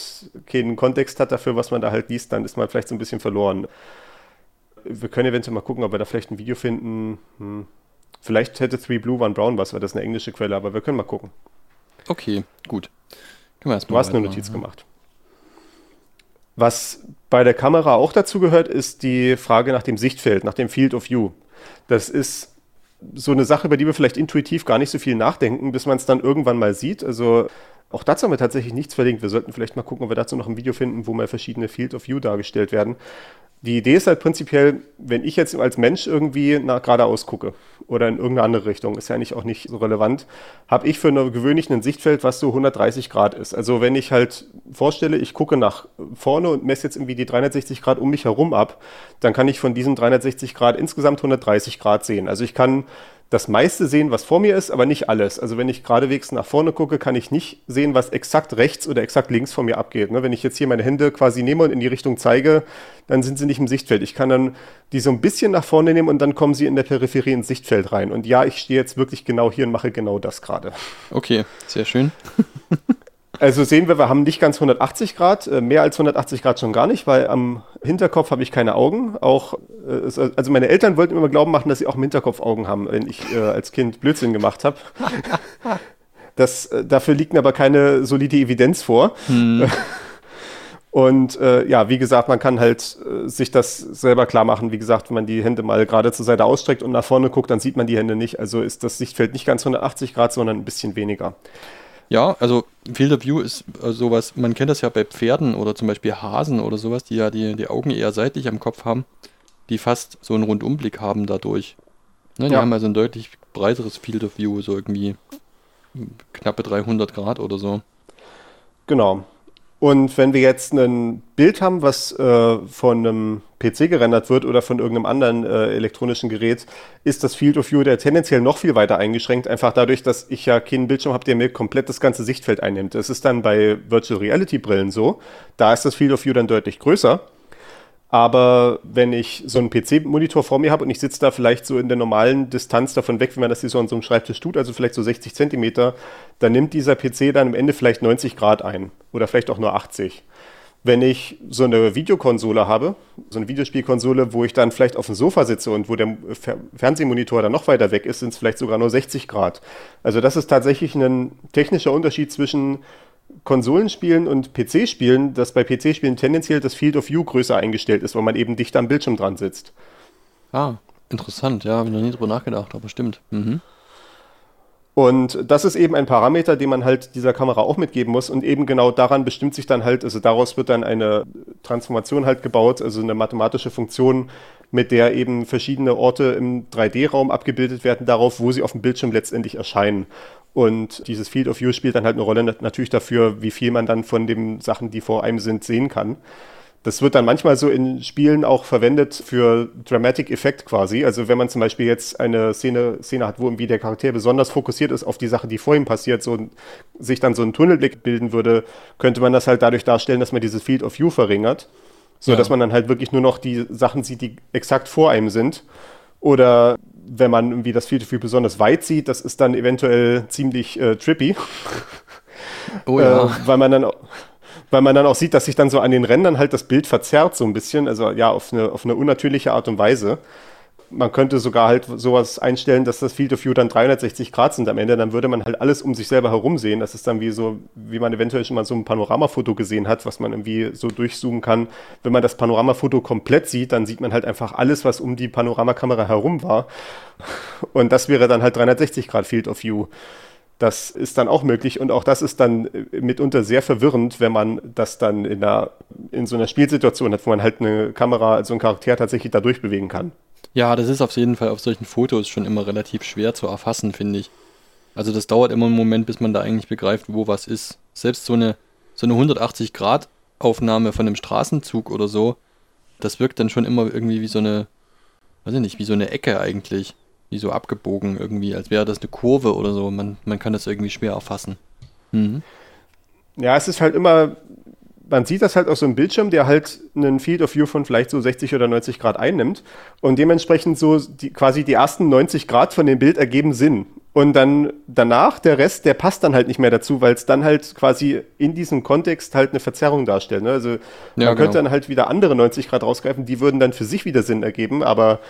keinen Kontext hat dafür, was man da halt liest, dann ist man vielleicht so ein bisschen verloren. Wir können eventuell mal gucken, ob wir da vielleicht ein Video finden. Hm. Vielleicht hätte Three Blue One Brown was, weil das ist eine englische Quelle, aber wir können mal gucken. Okay, gut. Du hast eine Notiz ja. gemacht. Was bei der Kamera auch dazu gehört, ist die Frage nach dem Sichtfeld, nach dem Field of View. Das ist so eine Sache, über die wir vielleicht intuitiv gar nicht so viel nachdenken, bis man es dann irgendwann mal sieht. Also auch dazu haben wir tatsächlich nichts verlinkt. Wir sollten vielleicht mal gucken, ob wir dazu noch ein Video finden, wo mal verschiedene Field of View dargestellt werden. Die Idee ist halt prinzipiell, wenn ich jetzt als Mensch irgendwie nach geradeaus gucke oder in irgendeine andere Richtung, ist ja eigentlich auch nicht so relevant, habe ich für eine gewöhnlich ein Sichtfeld, was so 130 Grad ist. Also wenn ich halt vorstelle, ich gucke nach vorne und messe jetzt irgendwie die 360 Grad um mich herum ab, dann kann ich von diesen 360 Grad insgesamt 130 Grad sehen. Also ich kann das meiste sehen, was vor mir ist, aber nicht alles. Also wenn ich geradewegs nach vorne gucke, kann ich nicht sehen, was exakt rechts oder exakt links von mir abgeht. Ne? Wenn ich jetzt hier meine Hände quasi nehme und in die Richtung zeige, dann sind sie nicht im Sichtfeld. Ich kann dann die so ein bisschen nach vorne nehmen und dann kommen sie in der Peripherie ins Sichtfeld rein. Und ja, ich stehe jetzt wirklich genau hier und mache genau das gerade. Okay, sehr schön. Also sehen wir, wir haben nicht ganz 180 Grad, äh, mehr als 180 Grad schon gar nicht, weil am Hinterkopf habe ich keine Augen. Auch, äh, also meine Eltern wollten immer glauben machen, dass sie auch im Hinterkopf Augen haben, wenn ich äh, als Kind Blödsinn gemacht habe. Das, dafür liegt aber keine solide Evidenz vor. Hm. Und äh, ja, wie gesagt, man kann halt äh, sich das selber klar machen. Wie gesagt, wenn man die Hände mal gerade zur Seite ausstreckt und nach vorne guckt, dann sieht man die Hände nicht. Also ist das Sichtfeld nicht ganz 180 Grad, sondern ein bisschen weniger. Ja, also Field of View ist äh, sowas, man kennt das ja bei Pferden oder zum Beispiel Hasen oder sowas, die ja die, die Augen eher seitlich am Kopf haben, die fast so einen Rundumblick haben dadurch. Ne, die ja. haben also ein deutlich breiteres Field of View, so irgendwie knappe 300 Grad oder so. Genau. Und wenn wir jetzt ein Bild haben, was äh, von einem PC gerendert wird oder von irgendeinem anderen äh, elektronischen Gerät, ist das Field of View der tendenziell noch viel weiter eingeschränkt, einfach dadurch, dass ich ja keinen Bildschirm habe, der mir komplett das ganze Sichtfeld einnimmt. Das ist dann bei Virtual Reality Brillen so. Da ist das Field of View dann deutlich größer. Aber wenn ich so einen PC-Monitor vor mir habe und ich sitze da vielleicht so in der normalen Distanz davon weg, wie man das hier so an so einem Schreibtisch tut, also vielleicht so 60 Zentimeter, dann nimmt dieser PC dann am Ende vielleicht 90 Grad ein oder vielleicht auch nur 80. Wenn ich so eine Videokonsole habe, so eine Videospielkonsole, wo ich dann vielleicht auf dem Sofa sitze und wo der Fernsehmonitor dann noch weiter weg ist, sind es vielleicht sogar nur 60 Grad. Also das ist tatsächlich ein technischer Unterschied zwischen Konsolenspielen und PC-Spielen, dass bei PC-Spielen tendenziell das Field of View größer eingestellt ist, weil man eben dichter am Bildschirm dran sitzt. Ah, interessant, ja, habe ich noch nie drüber nachgedacht, aber stimmt. Mhm. Und das ist eben ein Parameter, den man halt dieser Kamera auch mitgeben muss. Und eben genau daran bestimmt sich dann halt, also daraus wird dann eine Transformation halt gebaut, also eine mathematische Funktion, mit der eben verschiedene Orte im 3D-Raum abgebildet werden, darauf, wo sie auf dem Bildschirm letztendlich erscheinen. Und dieses Field of View spielt dann halt eine Rolle natürlich dafür, wie viel man dann von den Sachen, die vor einem sind, sehen kann. Das wird dann manchmal so in Spielen auch verwendet für Dramatic Effect quasi. Also wenn man zum Beispiel jetzt eine Szene, Szene hat, wo irgendwie der Charakter besonders fokussiert ist auf die Sache, die vor ihm passiert, so sich dann so ein Tunnelblick bilden würde, könnte man das halt dadurch darstellen, dass man dieses Field of View verringert. So ja. dass man dann halt wirklich nur noch die Sachen sieht, die exakt vor einem sind. Oder wenn man irgendwie das Field of View besonders weit sieht, das ist dann eventuell ziemlich äh, trippy. Oh ja. Äh, weil man dann weil man dann auch sieht, dass sich dann so an den Rändern halt das Bild verzerrt so ein bisschen, also ja, auf eine, auf eine unnatürliche Art und Weise. Man könnte sogar halt sowas einstellen, dass das Field of View dann 360 Grad sind am Ende, dann würde man halt alles um sich selber herum sehen. Das ist dann wie so, wie man eventuell schon mal so ein Panoramafoto gesehen hat, was man irgendwie so durchzoomen kann. Wenn man das Panoramafoto komplett sieht, dann sieht man halt einfach alles, was um die Panoramakamera herum war. Und das wäre dann halt 360 Grad Field of View. Das ist dann auch möglich und auch das ist dann äh, mitunter sehr verwirrend, wenn man das dann in, einer, in so einer Spielsituation hat, wo man halt eine Kamera, also einen Charakter tatsächlich da durchbewegen kann. Ja, das ist auf jeden Fall auf solchen Fotos schon immer relativ schwer zu erfassen, finde ich. Also das dauert immer einen Moment, bis man da eigentlich begreift, wo was ist. Selbst so eine, so eine 180-Grad-Aufnahme von einem Straßenzug oder so, das wirkt dann schon immer irgendwie wie so eine, weiß ich nicht, wie so eine Ecke eigentlich wie so abgebogen irgendwie, als wäre das eine Kurve oder so. Man, man kann das irgendwie schwer erfassen. Mhm. Ja, es ist halt immer, man sieht das halt auf so einem Bildschirm, der halt einen Field of View von vielleicht so 60 oder 90 Grad einnimmt und dementsprechend so die, quasi die ersten 90 Grad von dem Bild ergeben Sinn. Und dann danach, der Rest, der passt dann halt nicht mehr dazu, weil es dann halt quasi in diesem Kontext halt eine Verzerrung darstellt. Ne? Also ja, man genau. könnte dann halt wieder andere 90 Grad rausgreifen, die würden dann für sich wieder Sinn ergeben, aber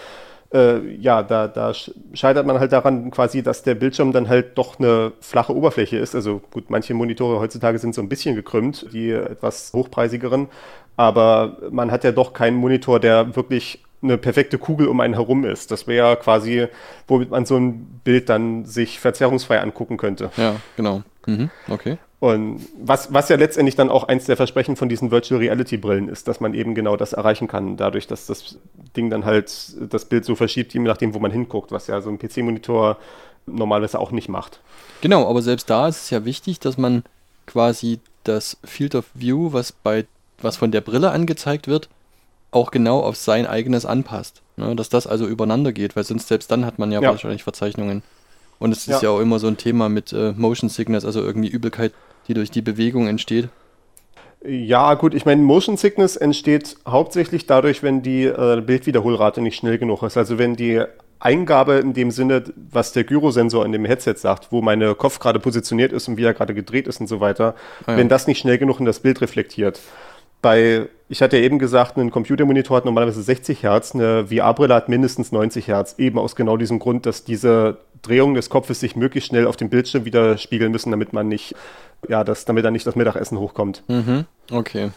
äh, ja, da, da scheitert man halt daran quasi, dass der Bildschirm dann halt doch eine flache Oberfläche ist. Also gut, manche Monitore heutzutage sind so ein bisschen gekrümmt, die etwas hochpreisigeren, aber man hat ja doch keinen Monitor, der wirklich eine perfekte Kugel um einen herum ist. Das wäre quasi, womit man so ein Bild dann sich verzerrungsfrei angucken könnte. Ja, genau. Mhm, okay. Und was, was ja letztendlich dann auch eins der Versprechen von diesen Virtual Reality Brillen ist, dass man eben genau das erreichen kann, dadurch, dass das Ding dann halt das Bild so verschiebt, je nachdem, wo man hinguckt, was ja so ein PC-Monitor normalerweise auch nicht macht. Genau, aber selbst da ist es ja wichtig, dass man quasi das Field of View, was bei was von der Brille angezeigt wird, auch genau auf sein eigenes anpasst. Ne? Dass das also übereinander geht, weil sonst selbst dann hat man ja, ja. wahrscheinlich Verzeichnungen. Und es ist ja. ja auch immer so ein Thema mit äh, Motion Sickness, also irgendwie Übelkeit, die durch die Bewegung entsteht. Ja, gut, ich meine, Motion Sickness entsteht hauptsächlich dadurch, wenn die äh, Bildwiederholrate nicht schnell genug ist. Also wenn die Eingabe in dem Sinne, was der Gyrosensor in dem Headset sagt, wo meine Kopf gerade positioniert ist und wie er gerade gedreht ist und so weiter, ah, ja. wenn das nicht schnell genug in das Bild reflektiert. Bei, ich hatte ja eben gesagt, ein Computermonitor hat normalerweise 60 Hertz, eine VR-Brille hat mindestens 90 Hertz, eben aus genau diesem Grund, dass diese Drehungen des Kopfes sich möglichst schnell auf dem Bildschirm widerspiegeln müssen, damit man nicht, ja, das, damit dann nicht das Mittagessen hochkommt. Mhm. Okay.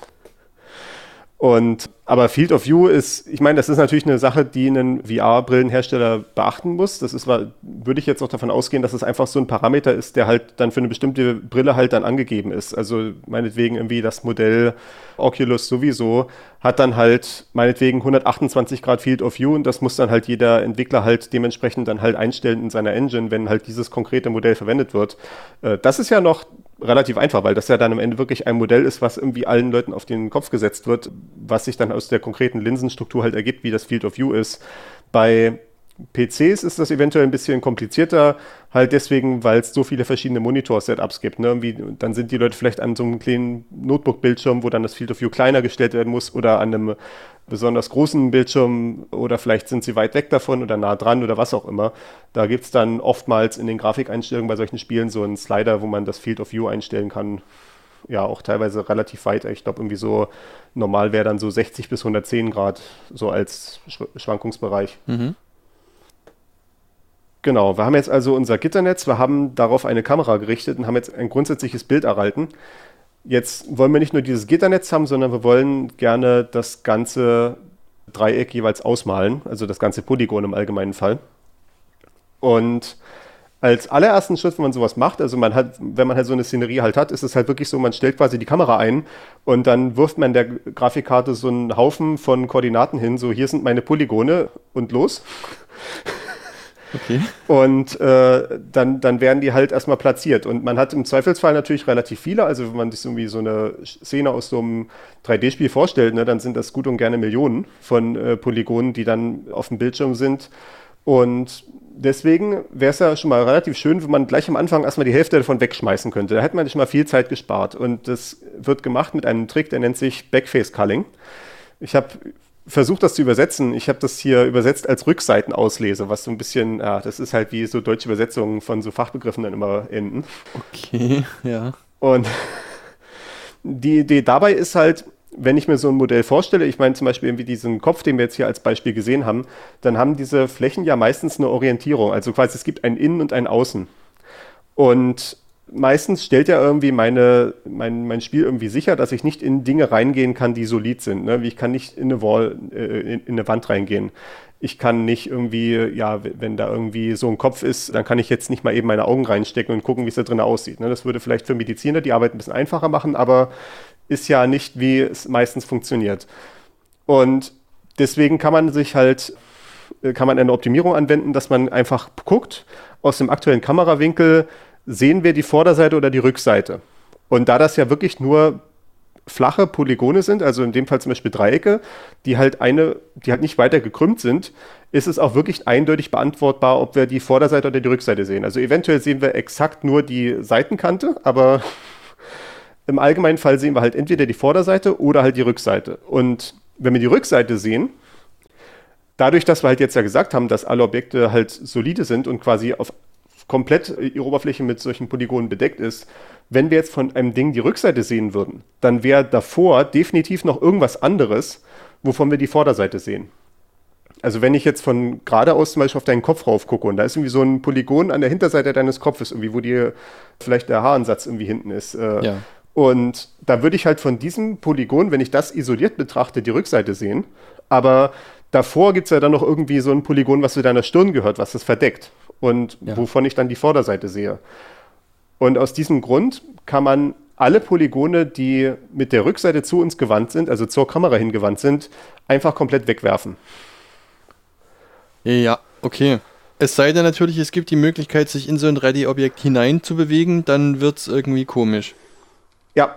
Und aber Field of View ist, ich meine, das ist natürlich eine Sache, die ein VR-Brillenhersteller beachten muss. Das ist, würde ich jetzt auch davon ausgehen, dass es einfach so ein Parameter ist, der halt dann für eine bestimmte Brille halt dann angegeben ist. Also meinetwegen irgendwie das Modell Oculus sowieso hat dann halt meinetwegen 128 Grad Field of View und das muss dann halt jeder Entwickler halt dementsprechend dann halt einstellen in seiner Engine, wenn halt dieses konkrete Modell verwendet wird. Äh, das ist ja noch relativ einfach, weil das ja dann am Ende wirklich ein Modell ist, was irgendwie allen Leuten auf den Kopf gesetzt wird, was sich dann aus der konkreten Linsenstruktur halt ergibt, wie das Field of View ist. Bei PCs ist das eventuell ein bisschen komplizierter, halt deswegen, weil es so viele verschiedene Monitor-Setups gibt. Ne? Wie, dann sind die Leute vielleicht an so einem kleinen Notebook-Bildschirm, wo dann das Field of View kleiner gestellt werden muss oder an einem besonders großen Bildschirm oder vielleicht sind sie weit weg davon oder nah dran oder was auch immer. Da gibt es dann oftmals in den Grafikeinstellungen bei solchen Spielen so einen Slider, wo man das Field of View einstellen kann. Ja, auch teilweise relativ weit. Ich glaube, irgendwie so normal wäre dann so 60 bis 110 Grad, so als Schwankungsbereich. Mhm. Genau, wir haben jetzt also unser Gitternetz, wir haben darauf eine Kamera gerichtet und haben jetzt ein grundsätzliches Bild erhalten. Jetzt wollen wir nicht nur dieses Gitternetz haben, sondern wir wollen gerne das ganze Dreieck jeweils ausmalen, also das ganze Polygon im allgemeinen Fall. Und als allerersten Schritt, wenn man sowas macht, also man hat, wenn man halt so eine Szenerie halt hat, ist es halt wirklich so, man stellt quasi die Kamera ein und dann wirft man der Grafikkarte so einen Haufen von Koordinaten hin, so hier sind meine Polygone und los. Okay. Und äh, dann, dann werden die halt erstmal platziert. Und man hat im Zweifelsfall natürlich relativ viele. Also wenn man sich irgendwie so eine Szene aus so einem 3D-Spiel vorstellt, ne, dann sind das gut und gerne Millionen von äh, Polygonen, die dann auf dem Bildschirm sind. Und deswegen wäre es ja schon mal relativ schön, wenn man gleich am Anfang erstmal die Hälfte davon wegschmeißen könnte. Da hätte man schon mal viel Zeit gespart. Und das wird gemacht mit einem Trick, der nennt sich Backface Culling. Ich habe versucht das zu übersetzen. Ich habe das hier übersetzt als Rückseitenauslese, was so ein bisschen, ja, das ist halt wie so deutsche Übersetzungen von so Fachbegriffen dann immer enden. Okay, ja. Und die Idee dabei ist halt, wenn ich mir so ein Modell vorstelle, ich meine zum Beispiel irgendwie diesen Kopf, den wir jetzt hier als Beispiel gesehen haben, dann haben diese Flächen ja meistens eine Orientierung. Also quasi es gibt ein Innen und ein Außen. Und meistens stellt ja irgendwie meine, mein, mein Spiel irgendwie sicher, dass ich nicht in Dinge reingehen kann, die solid sind. Ne? Wie ich kann nicht in eine Wall, äh, in, in eine Wand reingehen. Ich kann nicht irgendwie, ja, wenn da irgendwie so ein Kopf ist, dann kann ich jetzt nicht mal eben meine Augen reinstecken und gucken, wie es da drin aussieht. Ne? Das würde vielleicht für Mediziner die Arbeit ein bisschen einfacher machen, aber ist ja nicht, wie es meistens funktioniert. Und deswegen kann man sich halt, äh, kann man eine Optimierung anwenden, dass man einfach guckt, aus dem aktuellen Kamerawinkel, sehen wir die Vorderseite oder die Rückseite. Und da das ja wirklich nur flache Polygone sind, also in dem Fall zum Beispiel Dreiecke, die halt eine, die halt nicht weiter gekrümmt sind, ist es auch wirklich eindeutig beantwortbar, ob wir die Vorderseite oder die Rückseite sehen. Also eventuell sehen wir exakt nur die Seitenkante, aber im allgemeinen Fall sehen wir halt entweder die Vorderseite oder halt die Rückseite. Und wenn wir die Rückseite sehen, dadurch, dass wir halt jetzt ja gesagt haben, dass alle Objekte halt solide sind und quasi auf komplett ihre Oberfläche mit solchen Polygonen bedeckt ist. Wenn wir jetzt von einem Ding die Rückseite sehen würden, dann wäre davor definitiv noch irgendwas anderes, wovon wir die Vorderseite sehen. Also wenn ich jetzt von geradeaus zum Beispiel auf deinen Kopf rauf gucke und da ist irgendwie so ein Polygon an der Hinterseite deines Kopfes, irgendwie, wo dir vielleicht der Haaransatz irgendwie hinten ist. Äh, ja. Und da würde ich halt von diesem Polygon, wenn ich das isoliert betrachte, die Rückseite sehen. Aber davor gibt es ja dann noch irgendwie so ein Polygon, was zu deiner Stirn gehört, was das verdeckt und ja. wovon ich dann die Vorderseite sehe. Und aus diesem Grund kann man alle Polygone, die mit der Rückseite zu uns gewandt sind, also zur Kamera hingewandt sind, einfach komplett wegwerfen. Ja, okay. Es sei denn natürlich, es gibt die Möglichkeit, sich in so ein Ready-Objekt hinein zu bewegen, dann wird es irgendwie komisch. Ja,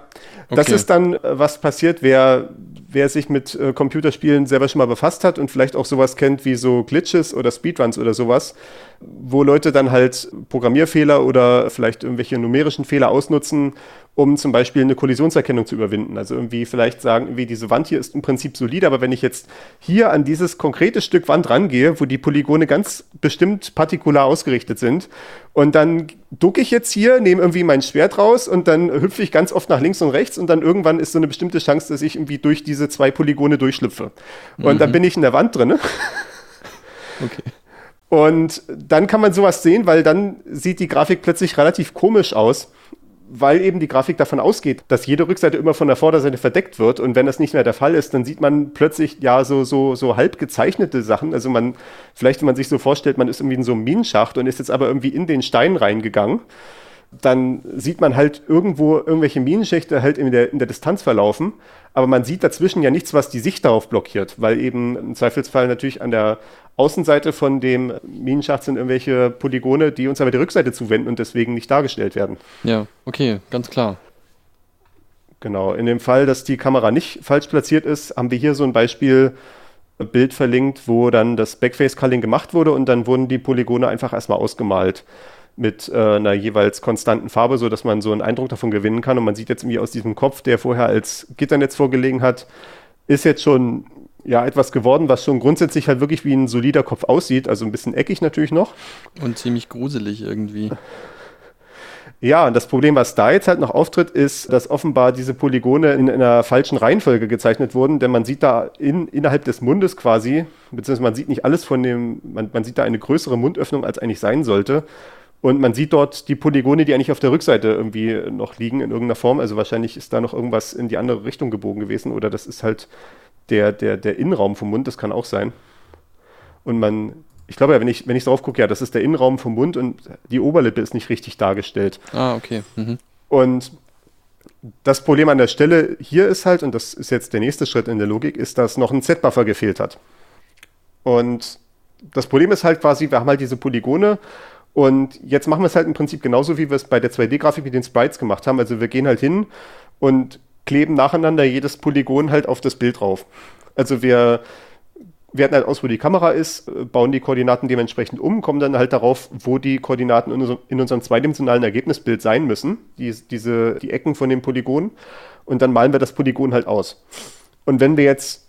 das Okay. ist dann, äh, was passiert, wer, wer sich mit äh, Computerspielen selber schon mal befasst hat und vielleicht auch sowas kennt wie so Glitches oder Speedruns oder sowas, wo Leute dann halt Programmierfehler oder vielleicht irgendwelche numerischen Fehler ausnutzen, um zum Beispiel eine Kollisionserkennung zu überwinden. Also irgendwie vielleicht sagen, irgendwie diese Wand hier ist im Prinzip solide, aber wenn ich jetzt hier an dieses konkrete Stück Wand rangehe, wo die Polygone ganz bestimmt partikular ausgerichtet sind, und dann ducke ich jetzt hier, nehme irgendwie mein Schwert raus und dann hüpfe ich ganz oft nach links und rechts und dann irgendwann ist so eine bestimmte Chance, dass ich irgendwie durch diese zwei Polygone durchschlüpfe. Und dann bin ich in der Wand drinne. Okay. Und dann kann man sowas sehen, weil dann sieht die Grafik plötzlich relativ komisch aus, weil eben die Grafik davon ausgeht, dass jede Rückseite immer von der Vorderseite verdeckt wird. Und wenn das nicht mehr der Fall ist, dann sieht man plötzlich ja so, so, so halb gezeichnete Sachen. Also man, vielleicht wenn man sich so vorstellt, man ist irgendwie in so einem Minenschacht und ist jetzt aber irgendwie in den Stein reingegangen. Dann sieht man halt irgendwo irgendwelche Minenschächte halt in der, in der Distanz verlaufen, aber man sieht dazwischen ja nichts, was die Sicht darauf blockiert, weil eben im Zweifelsfall natürlich an der Außenseite von dem Minenschacht sind irgendwelche Polygone, die uns aber die Rückseite zuwenden und deswegen nicht dargestellt werden. Ja, okay, ganz klar. Genau, in dem Fall, dass die Kamera nicht falsch platziert ist, haben wir hier so ein Beispiel äh, Bild verlinkt, wo dann das Backface-Culling gemacht wurde und dann wurden die Polygone einfach erstmal ausgemalt mit äh, einer jeweils konstanten Farbe, so dass man so einen Eindruck davon gewinnen kann. Und man sieht jetzt irgendwie aus diesem Kopf, der vorher als Gitternetz vorgelegen hat, ist jetzt schon ja etwas geworden, was schon grundsätzlich halt wirklich wie ein solider Kopf aussieht, also ein bisschen eckig natürlich noch. Und ziemlich gruselig irgendwie. Ja, und das Problem, was da jetzt halt noch auftritt, ist, dass offenbar diese Polygone in einer falschen Reihenfolge gezeichnet wurden, denn man sieht da in, innerhalb des Mundes quasi, beziehungsweise man sieht nicht alles von dem, man, man sieht da eine größere Mundöffnung, als eigentlich sein sollte. Und man sieht dort die Polygone, die eigentlich auf der Rückseite irgendwie noch liegen in irgendeiner Form. Also wahrscheinlich ist da noch irgendwas in die andere Richtung gebogen gewesen oder das ist halt der, der, der Innenraum vom Mund, das kann auch sein. Und man, ich glaube ja, wenn ich, wenn ich drauf gucke, ja, das ist der Innenraum vom Mund und die Oberlippe ist nicht richtig dargestellt. Ah, okay. Mhm. Und das Problem an der Stelle hier ist halt, und das ist jetzt der nächste Schritt in der Logik, ist, dass noch ein Z-Buffer gefehlt hat. Und das Problem ist halt quasi, wir haben halt diese Polygone und jetzt machen wir es halt im Prinzip genauso, wie wir es bei der 2D-Grafik mit den Sprites gemacht haben. Also wir gehen halt hin und kleben nacheinander jedes Polygon halt auf das Bild drauf. Also wir werten halt aus, wo die Kamera ist, bauen die Koordinaten dementsprechend um, kommen dann halt darauf, wo die Koordinaten in, unserem- in unserem zweidimensionalen Ergebnisbild sein müssen, die, diese, die Ecken von dem Polygon, und dann malen wir das Polygon halt aus. Und wenn wir jetzt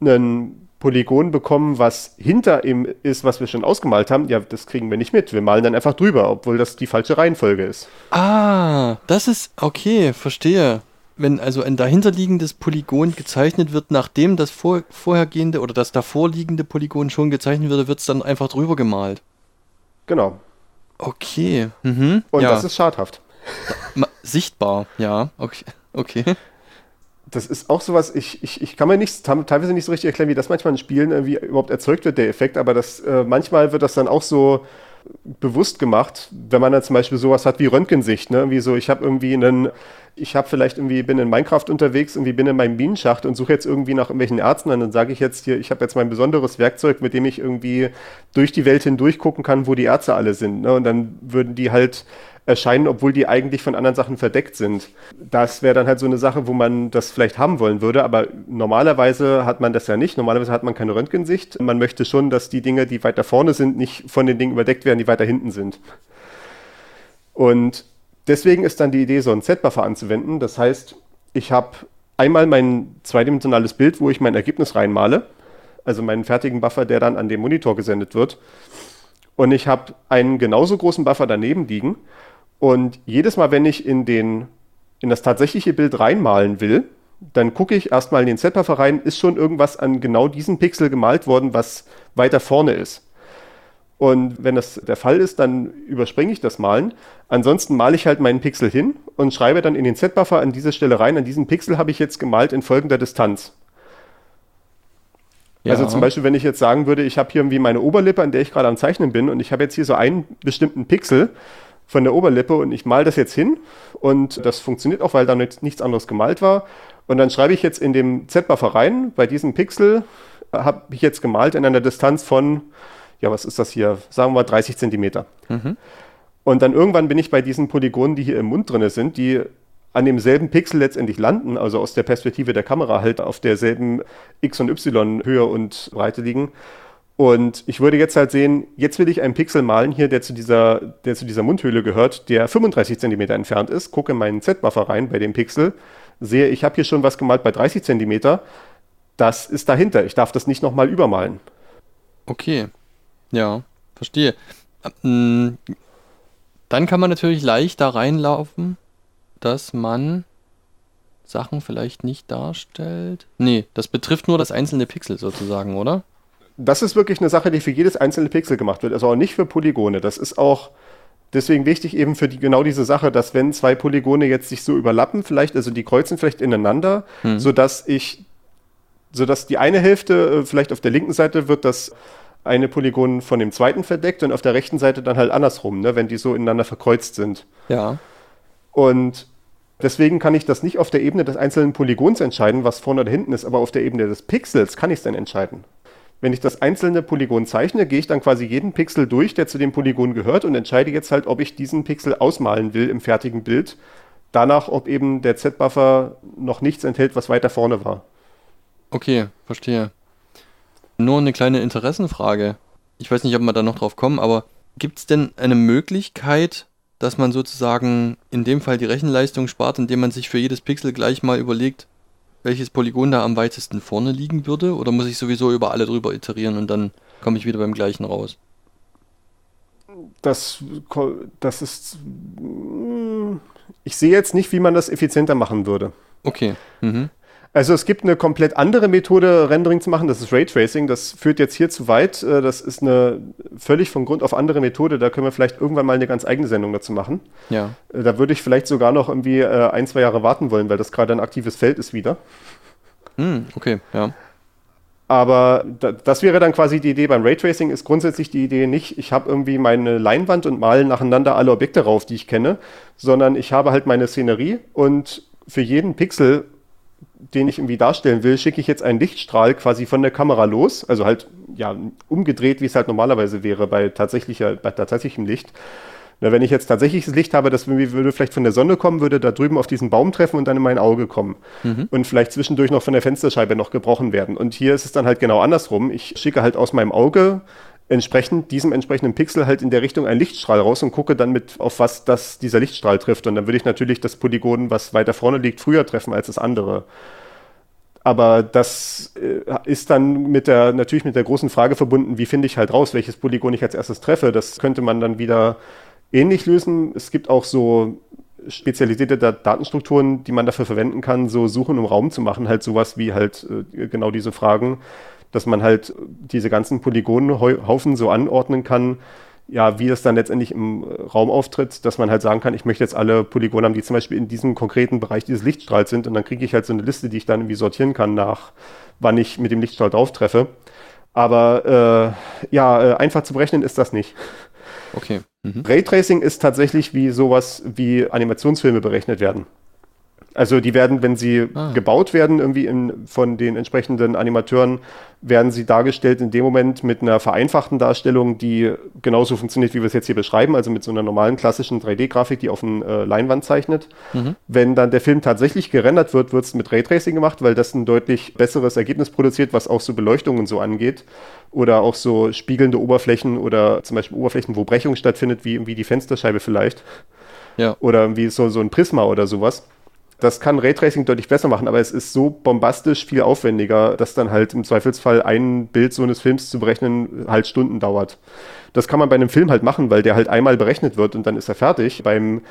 einen Polygon bekommen, was hinter ihm ist, was wir schon ausgemalt haben, ja, das kriegen wir nicht mit. Wir malen dann einfach drüber, obwohl das die falsche Reihenfolge ist. Ah, das ist okay, verstehe. Wenn also ein dahinterliegendes Polygon gezeichnet wird, nachdem das vor, vorhergehende oder das davorliegende Polygon schon gezeichnet wurde, wird es dann einfach drüber gemalt. Genau. Okay. Mhm. Und ja. das ist schadhaft. Sichtbar, ja. Okay. okay. Das ist auch sowas, ich, ich, ich kann mir nicht, teilweise nicht so richtig erklären, wie das manchmal in Spielen irgendwie überhaupt erzeugt wird, der Effekt, aber das, äh, manchmal wird das dann auch so bewusst gemacht, wenn man dann zum Beispiel sowas hat wie Röntgensicht, ne? Wie so, ich habe irgendwie einen, ich habe vielleicht irgendwie, bin in Minecraft unterwegs, irgendwie bin in meinem Minenschacht und suche jetzt irgendwie nach irgendwelchen Ärzten und dann sage ich jetzt hier, ich habe jetzt mein besonderes Werkzeug, mit dem ich irgendwie durch die Welt hindurch gucken kann, wo die Ärzte alle sind. Ne? Und dann würden die halt erscheinen, obwohl die eigentlich von anderen Sachen verdeckt sind. Das wäre dann halt so eine Sache, wo man das vielleicht haben wollen würde, aber normalerweise hat man das ja nicht. Normalerweise hat man keine Röntgensicht. Man möchte schon, dass die Dinge, die weiter vorne sind, nicht von den Dingen überdeckt werden, die weiter hinten sind. Und deswegen ist dann die Idee, so einen Z-Buffer anzuwenden. Das heißt, ich habe einmal mein zweidimensionales Bild, wo ich mein Ergebnis reinmale, also meinen fertigen Buffer, der dann an den Monitor gesendet wird. Und ich habe einen genauso großen Buffer daneben liegen. Und jedes Mal, wenn ich in, den, in das tatsächliche Bild reinmalen will, dann gucke ich erstmal in den Z-Buffer rein, ist schon irgendwas an genau diesem Pixel gemalt worden, was weiter vorne ist. Und wenn das der Fall ist, dann überspringe ich das Malen. Ansonsten male ich halt meinen Pixel hin und schreibe dann in den Z-Buffer an diese Stelle rein. An diesen Pixel habe ich jetzt gemalt in folgender Distanz. Also zum Beispiel, wenn ich jetzt sagen würde, ich habe hier irgendwie meine Oberlippe, an der ich gerade am Zeichnen bin, und ich habe jetzt hier so einen bestimmten Pixel, von der Oberlippe und ich male das jetzt hin und das funktioniert auch, weil da nichts anderes gemalt war. Und dann schreibe ich jetzt in dem Z-Buffer rein, bei diesem Pixel habe ich jetzt gemalt in einer Distanz von, ja, was ist das hier? Sagen wir mal 30 Zentimeter. Mhm. Und dann irgendwann bin ich bei diesen Polygonen, die hier im Mund drin sind, die an demselben Pixel letztendlich landen, also aus der Perspektive der Kamera halt auf derselben X- und Y-Höhe und Breite liegen. Und ich würde jetzt halt sehen, jetzt will ich einen Pixel malen hier, der zu dieser, der zu dieser Mundhöhle gehört, der 35 Zentimeter entfernt ist, gucke in meinen Z-Buffer rein bei dem Pixel, sehe, ich habe hier schon was gemalt bei 30 Zentimeter, das ist dahinter. Ich darf das nicht nochmal übermalen. Okay, ja, verstehe. Ähm, dann kann man natürlich leicht da reinlaufen, dass man Sachen vielleicht nicht darstellt. Nee, das betrifft nur das einzelne Pixel sozusagen, oder? Das ist wirklich eine Sache, die für jedes einzelne Pixel gemacht wird, also auch nicht für Polygone. Das ist auch deswegen wichtig eben für die, genau diese Sache, dass wenn zwei Polygone jetzt sich so überlappen, vielleicht, also die kreuzen vielleicht ineinander, hm. sodass ich, sodass die eine Hälfte, äh, vielleicht auf der linken Seite wird das eine Polygon von dem zweiten verdeckt und auf der rechten Seite dann halt andersrum, ne, wenn die so ineinander verkreuzt sind. Ja. Und deswegen kann ich das nicht auf der Ebene des einzelnen Polygons entscheiden, was vorne oder hinten ist, aber auf der Ebene des Pixels kann ich es dann entscheiden. Wenn ich das einzelne Polygon zeichne, gehe ich dann quasi jeden Pixel durch, der zu dem Polygon gehört und entscheide jetzt halt, ob ich diesen Pixel ausmalen will im fertigen Bild. Danach, ob eben der Z-Buffer noch nichts enthält, was weiter vorne war. Okay, verstehe. Nur eine kleine Interessenfrage. Ich weiß nicht, ob wir da noch drauf kommen, aber gibt es denn eine Möglichkeit, dass man sozusagen in dem Fall die Rechenleistung spart, indem man sich für jedes Pixel gleich mal überlegt, welches Polygon da am weitesten vorne liegen würde? Oder muss ich sowieso über alle drüber iterieren und dann komme ich wieder beim gleichen raus? Das, das ist. Ich sehe jetzt nicht, wie man das effizienter machen würde. Okay. Mhm. Also es gibt eine komplett andere Methode, Rendering zu machen, das ist Raytracing. Das führt jetzt hier zu weit. Äh, das ist eine völlig von Grund auf andere Methode. Da können wir vielleicht irgendwann mal eine ganz eigene Sendung dazu machen. Ja. Äh, da würde ich vielleicht sogar noch irgendwie äh, ein, zwei Jahre warten wollen, weil das gerade ein aktives Feld ist wieder. Hm, okay, ja. Aber das wäre dann quasi die Idee beim Raytracing, ist grundsätzlich die Idee nicht, ich habe irgendwie meine Leinwand und male nacheinander alle Objekte rauf, die ich kenne, sondern ich habe halt meine Szenerie und für jeden Pixel den ich irgendwie darstellen will, schicke ich jetzt einen Lichtstrahl quasi von der Kamera los, also halt ja umgedreht, wie es halt normalerweise wäre bei tatsächlicher, bei tatsächlichem Licht. Na, wenn ich jetzt tatsächliches Licht habe, das würde vielleicht von der Sonne kommen, würde da drüben auf diesen Baum treffen und dann in mein Auge kommen. Mhm. Und vielleicht zwischendurch noch von der Fensterscheibe noch gebrochen werden. Und hier ist es dann halt genau andersrum. Ich schicke halt aus meinem Auge entsprechend diesem entsprechenden Pixel halt in der Richtung einen Lichtstrahl raus und gucke dann mit, auf was das, dieser Lichtstrahl trifft. Und dann würde ich natürlich das Polygon, was weiter vorne liegt, früher treffen als das andere. Aber das äh, ist dann mit der, natürlich mit der großen Frage verbunden, wie finde ich halt raus, welches Polygon ich als erstes treffe. Das könnte man dann wieder ähnlich lösen. Es gibt auch so spezialisierte Datenstrukturen, die man dafür verwenden kann, so Suchen im Raum zu machen, halt sowas wie halt äh, genau diese Fragen dass man halt diese ganzen Polygonhaufen so anordnen kann, ja, wie das dann letztendlich im Raum auftritt, dass man halt sagen kann, ich möchte jetzt alle Polygone haben, die zum Beispiel in diesem konkreten Bereich dieses Lichtstrahls sind und dann kriege ich halt so eine Liste, die ich dann irgendwie sortieren kann nach, wann ich mit dem Lichtstrahl drauf treffe. Aber äh, ja, äh, einfach zu berechnen ist das nicht. Okay. Mhm. Raytracing ist tatsächlich wie sowas wie Animationsfilme berechnet werden. Also die werden, wenn sie ah. gebaut werden, irgendwie in, von den entsprechenden Animateuren, werden sie dargestellt in dem Moment mit einer vereinfachten Darstellung, die genauso funktioniert, wie wir es jetzt hier beschreiben, also mit so einer normalen klassischen 3D-Grafik, die auf eine äh, Leinwand zeichnet. Mhm. Wenn dann der Film tatsächlich gerendert wird, wird es mit Raytracing gemacht, weil das ein deutlich besseres Ergebnis produziert, was auch so Beleuchtung und so angeht. Oder auch so spiegelnde Oberflächen oder zum Beispiel Oberflächen, wo Brechung stattfindet, wie irgendwie die Fensterscheibe vielleicht. Ja. Oder irgendwie so, so ein Prisma oder sowas. Das kann Raytracing deutlich besser machen, aber es ist so bombastisch viel aufwendiger, dass dann halt im Zweifelsfall ein Bild so eines Films zu berechnen halt Stunden dauert. Das kann man bei einem Film halt machen, weil der halt einmal berechnet wird und dann ist er fertig. Beim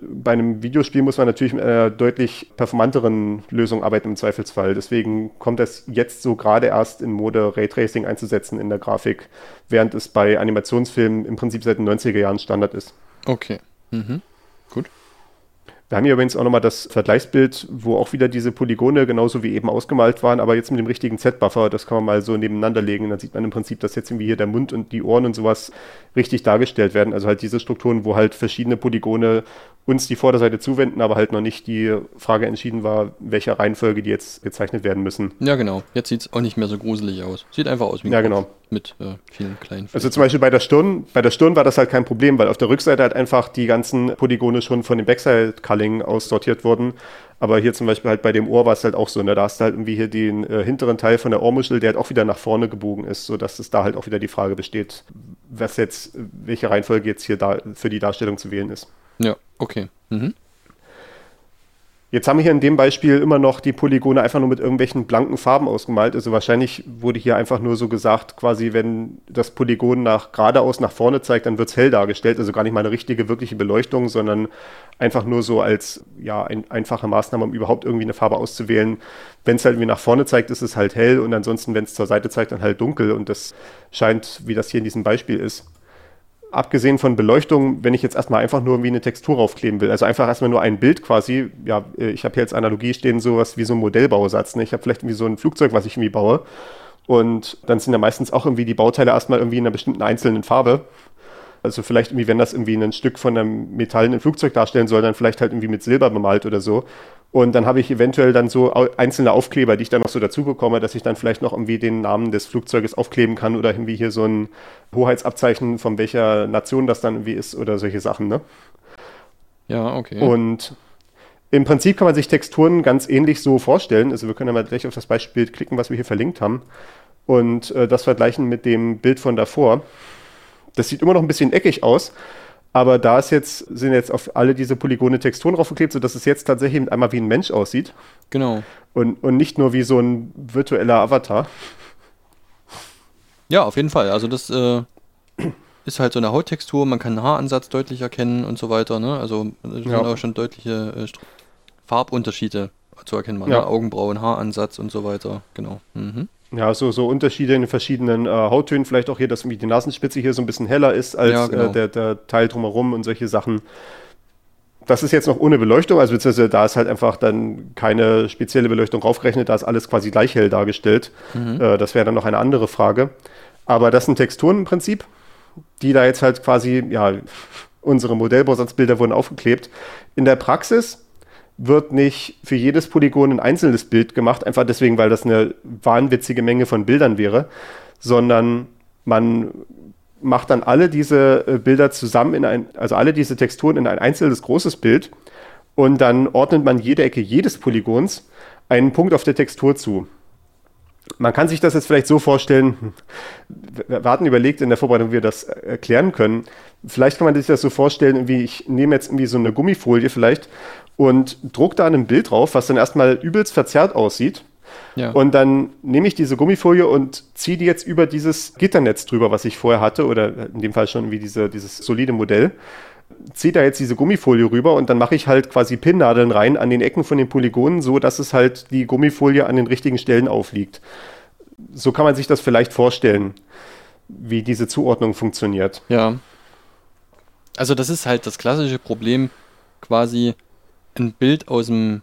bei einem Videospiel muss man natürlich mit einer deutlich performanteren Lösung arbeiten im Zweifelsfall. Deswegen kommt es jetzt so gerade erst in Mode, Raytracing einzusetzen in der Grafik, während es bei Animationsfilmen im Prinzip seit den 90er Jahren Standard ist. Okay. Mhm. Gut. Wir haben hier übrigens auch nochmal das Vergleichsbild, wo auch wieder diese Polygone genauso wie eben ausgemalt waren, aber jetzt mit dem richtigen Z-Buffer. Das kann man mal so nebeneinander legen. Dann sieht man im Prinzip, dass jetzt irgendwie hier der Mund und die Ohren und sowas richtig dargestellt werden. Also halt diese Strukturen, wo halt verschiedene Polygone uns die Vorderseite zuwenden, aber halt noch nicht die Frage entschieden war, welcher Reihenfolge die jetzt gezeichnet werden müssen. Ja, genau. Jetzt sieht es auch nicht mehr so gruselig aus. Sieht einfach aus wie ein Ja, genau. Mit äh, vielen kleinen Flächen. Also zum Beispiel bei der Stirn, bei der Stirn war das halt kein Problem, weil auf der Rückseite halt einfach die ganzen Polygone schon von dem Backside-Culling aussortiert wurden. Aber hier zum Beispiel halt bei dem Ohr war es halt auch so, ne? Da hast du halt irgendwie hier den äh, hinteren Teil von der Ohrmuschel, der halt auch wieder nach vorne gebogen ist, sodass es da halt auch wieder die Frage besteht, was jetzt, welche Reihenfolge jetzt hier da für die Darstellung zu wählen ist. Ja, okay. Mhm. Jetzt haben wir hier in dem Beispiel immer noch die Polygone einfach nur mit irgendwelchen blanken Farben ausgemalt. Also wahrscheinlich wurde hier einfach nur so gesagt, quasi wenn das Polygon nach geradeaus nach vorne zeigt, dann wird es hell dargestellt. Also gar nicht mal eine richtige, wirkliche Beleuchtung, sondern einfach nur so als ja, ein, einfache Maßnahme, um überhaupt irgendwie eine Farbe auszuwählen. Wenn es halt irgendwie nach vorne zeigt, ist es halt hell und ansonsten, wenn es zur Seite zeigt, dann halt dunkel. Und das scheint, wie das hier in diesem Beispiel ist abgesehen von Beleuchtung, wenn ich jetzt erstmal einfach nur wie eine Textur raufkleben will, also einfach erstmal nur ein Bild quasi, ja, äh, ich habe hier als Analogie stehen sowas wie so ein Modellbausatz, ne? ich habe vielleicht irgendwie so ein Flugzeug, was ich irgendwie baue und dann sind ja meistens auch irgendwie die Bauteile erstmal irgendwie in einer bestimmten einzelnen Farbe. Also vielleicht irgendwie, wenn das irgendwie ein Stück von einem metallenen Flugzeug darstellen soll, dann vielleicht halt irgendwie mit Silber bemalt oder so. Und dann habe ich eventuell dann so einzelne Aufkleber, die ich dann noch so dazu bekomme, dass ich dann vielleicht noch irgendwie den Namen des Flugzeuges aufkleben kann oder irgendwie hier so ein Hoheitsabzeichen, von welcher Nation das dann irgendwie ist oder solche Sachen, ne? Ja, okay. Und im Prinzip kann man sich Texturen ganz ähnlich so vorstellen. Also wir können ja mal gleich auf das Beispiel klicken, was wir hier verlinkt haben und äh, das vergleichen mit dem Bild von davor. Das sieht immer noch ein bisschen eckig aus, aber da ist jetzt, sind jetzt auf alle diese Polygone Texturen draufgeklebt, sodass es jetzt tatsächlich einmal wie ein Mensch aussieht. Genau. Und, und nicht nur wie so ein virtueller Avatar. Ja, auf jeden Fall. Also das äh, ist halt so eine Hauttextur, man kann einen Haaransatz deutlich erkennen und so weiter. Ne? Also es sind ja. auch schon deutliche äh, Farbunterschiede zu erkennen. Ja. Ne? Augenbrauen, Haaransatz und so weiter. Genau. Mhm. Ja, so, so Unterschiede in den verschiedenen äh, Hauttönen, vielleicht auch hier, dass irgendwie die Nasenspitze hier so ein bisschen heller ist als ja, genau. äh, der, der Teil drumherum und solche Sachen. Das ist jetzt noch ohne Beleuchtung, also beziehungsweise da ist halt einfach dann keine spezielle Beleuchtung draufgerechnet, da ist alles quasi gleich hell dargestellt. Mhm. Äh, das wäre dann noch eine andere Frage. Aber das sind Texturen im Prinzip, die da jetzt halt quasi, ja, unsere Modellbausatzbilder wurden aufgeklebt. In der Praxis wird nicht für jedes Polygon ein einzelnes Bild gemacht, einfach deswegen, weil das eine wahnwitzige Menge von Bildern wäre, sondern man macht dann alle diese äh, Bilder zusammen in ein, also alle diese Texturen in ein einzelnes großes Bild und dann ordnet man jede Ecke jedes Polygons einen Punkt auf der Textur zu. Man kann sich das jetzt vielleicht so vorstellen, wir hatten überlegt in der Vorbereitung, wie wir das erklären können. Vielleicht kann man sich das so vorstellen, wie ich nehme jetzt irgendwie so eine Gummifolie vielleicht und druck da ein Bild drauf, was dann erstmal übelst verzerrt aussieht. Ja. Und dann nehme ich diese Gummifolie und ziehe die jetzt über dieses Gitternetz drüber, was ich vorher hatte, oder in dem Fall schon wie diese, dieses solide Modell. Ziehe da jetzt diese Gummifolie rüber und dann mache ich halt quasi Pinnnadeln rein an den Ecken von den Polygonen, so dass es halt die Gummifolie an den richtigen Stellen aufliegt. So kann man sich das vielleicht vorstellen, wie diese Zuordnung funktioniert. Ja. Also das ist halt das klassische Problem, quasi ein Bild aus dem,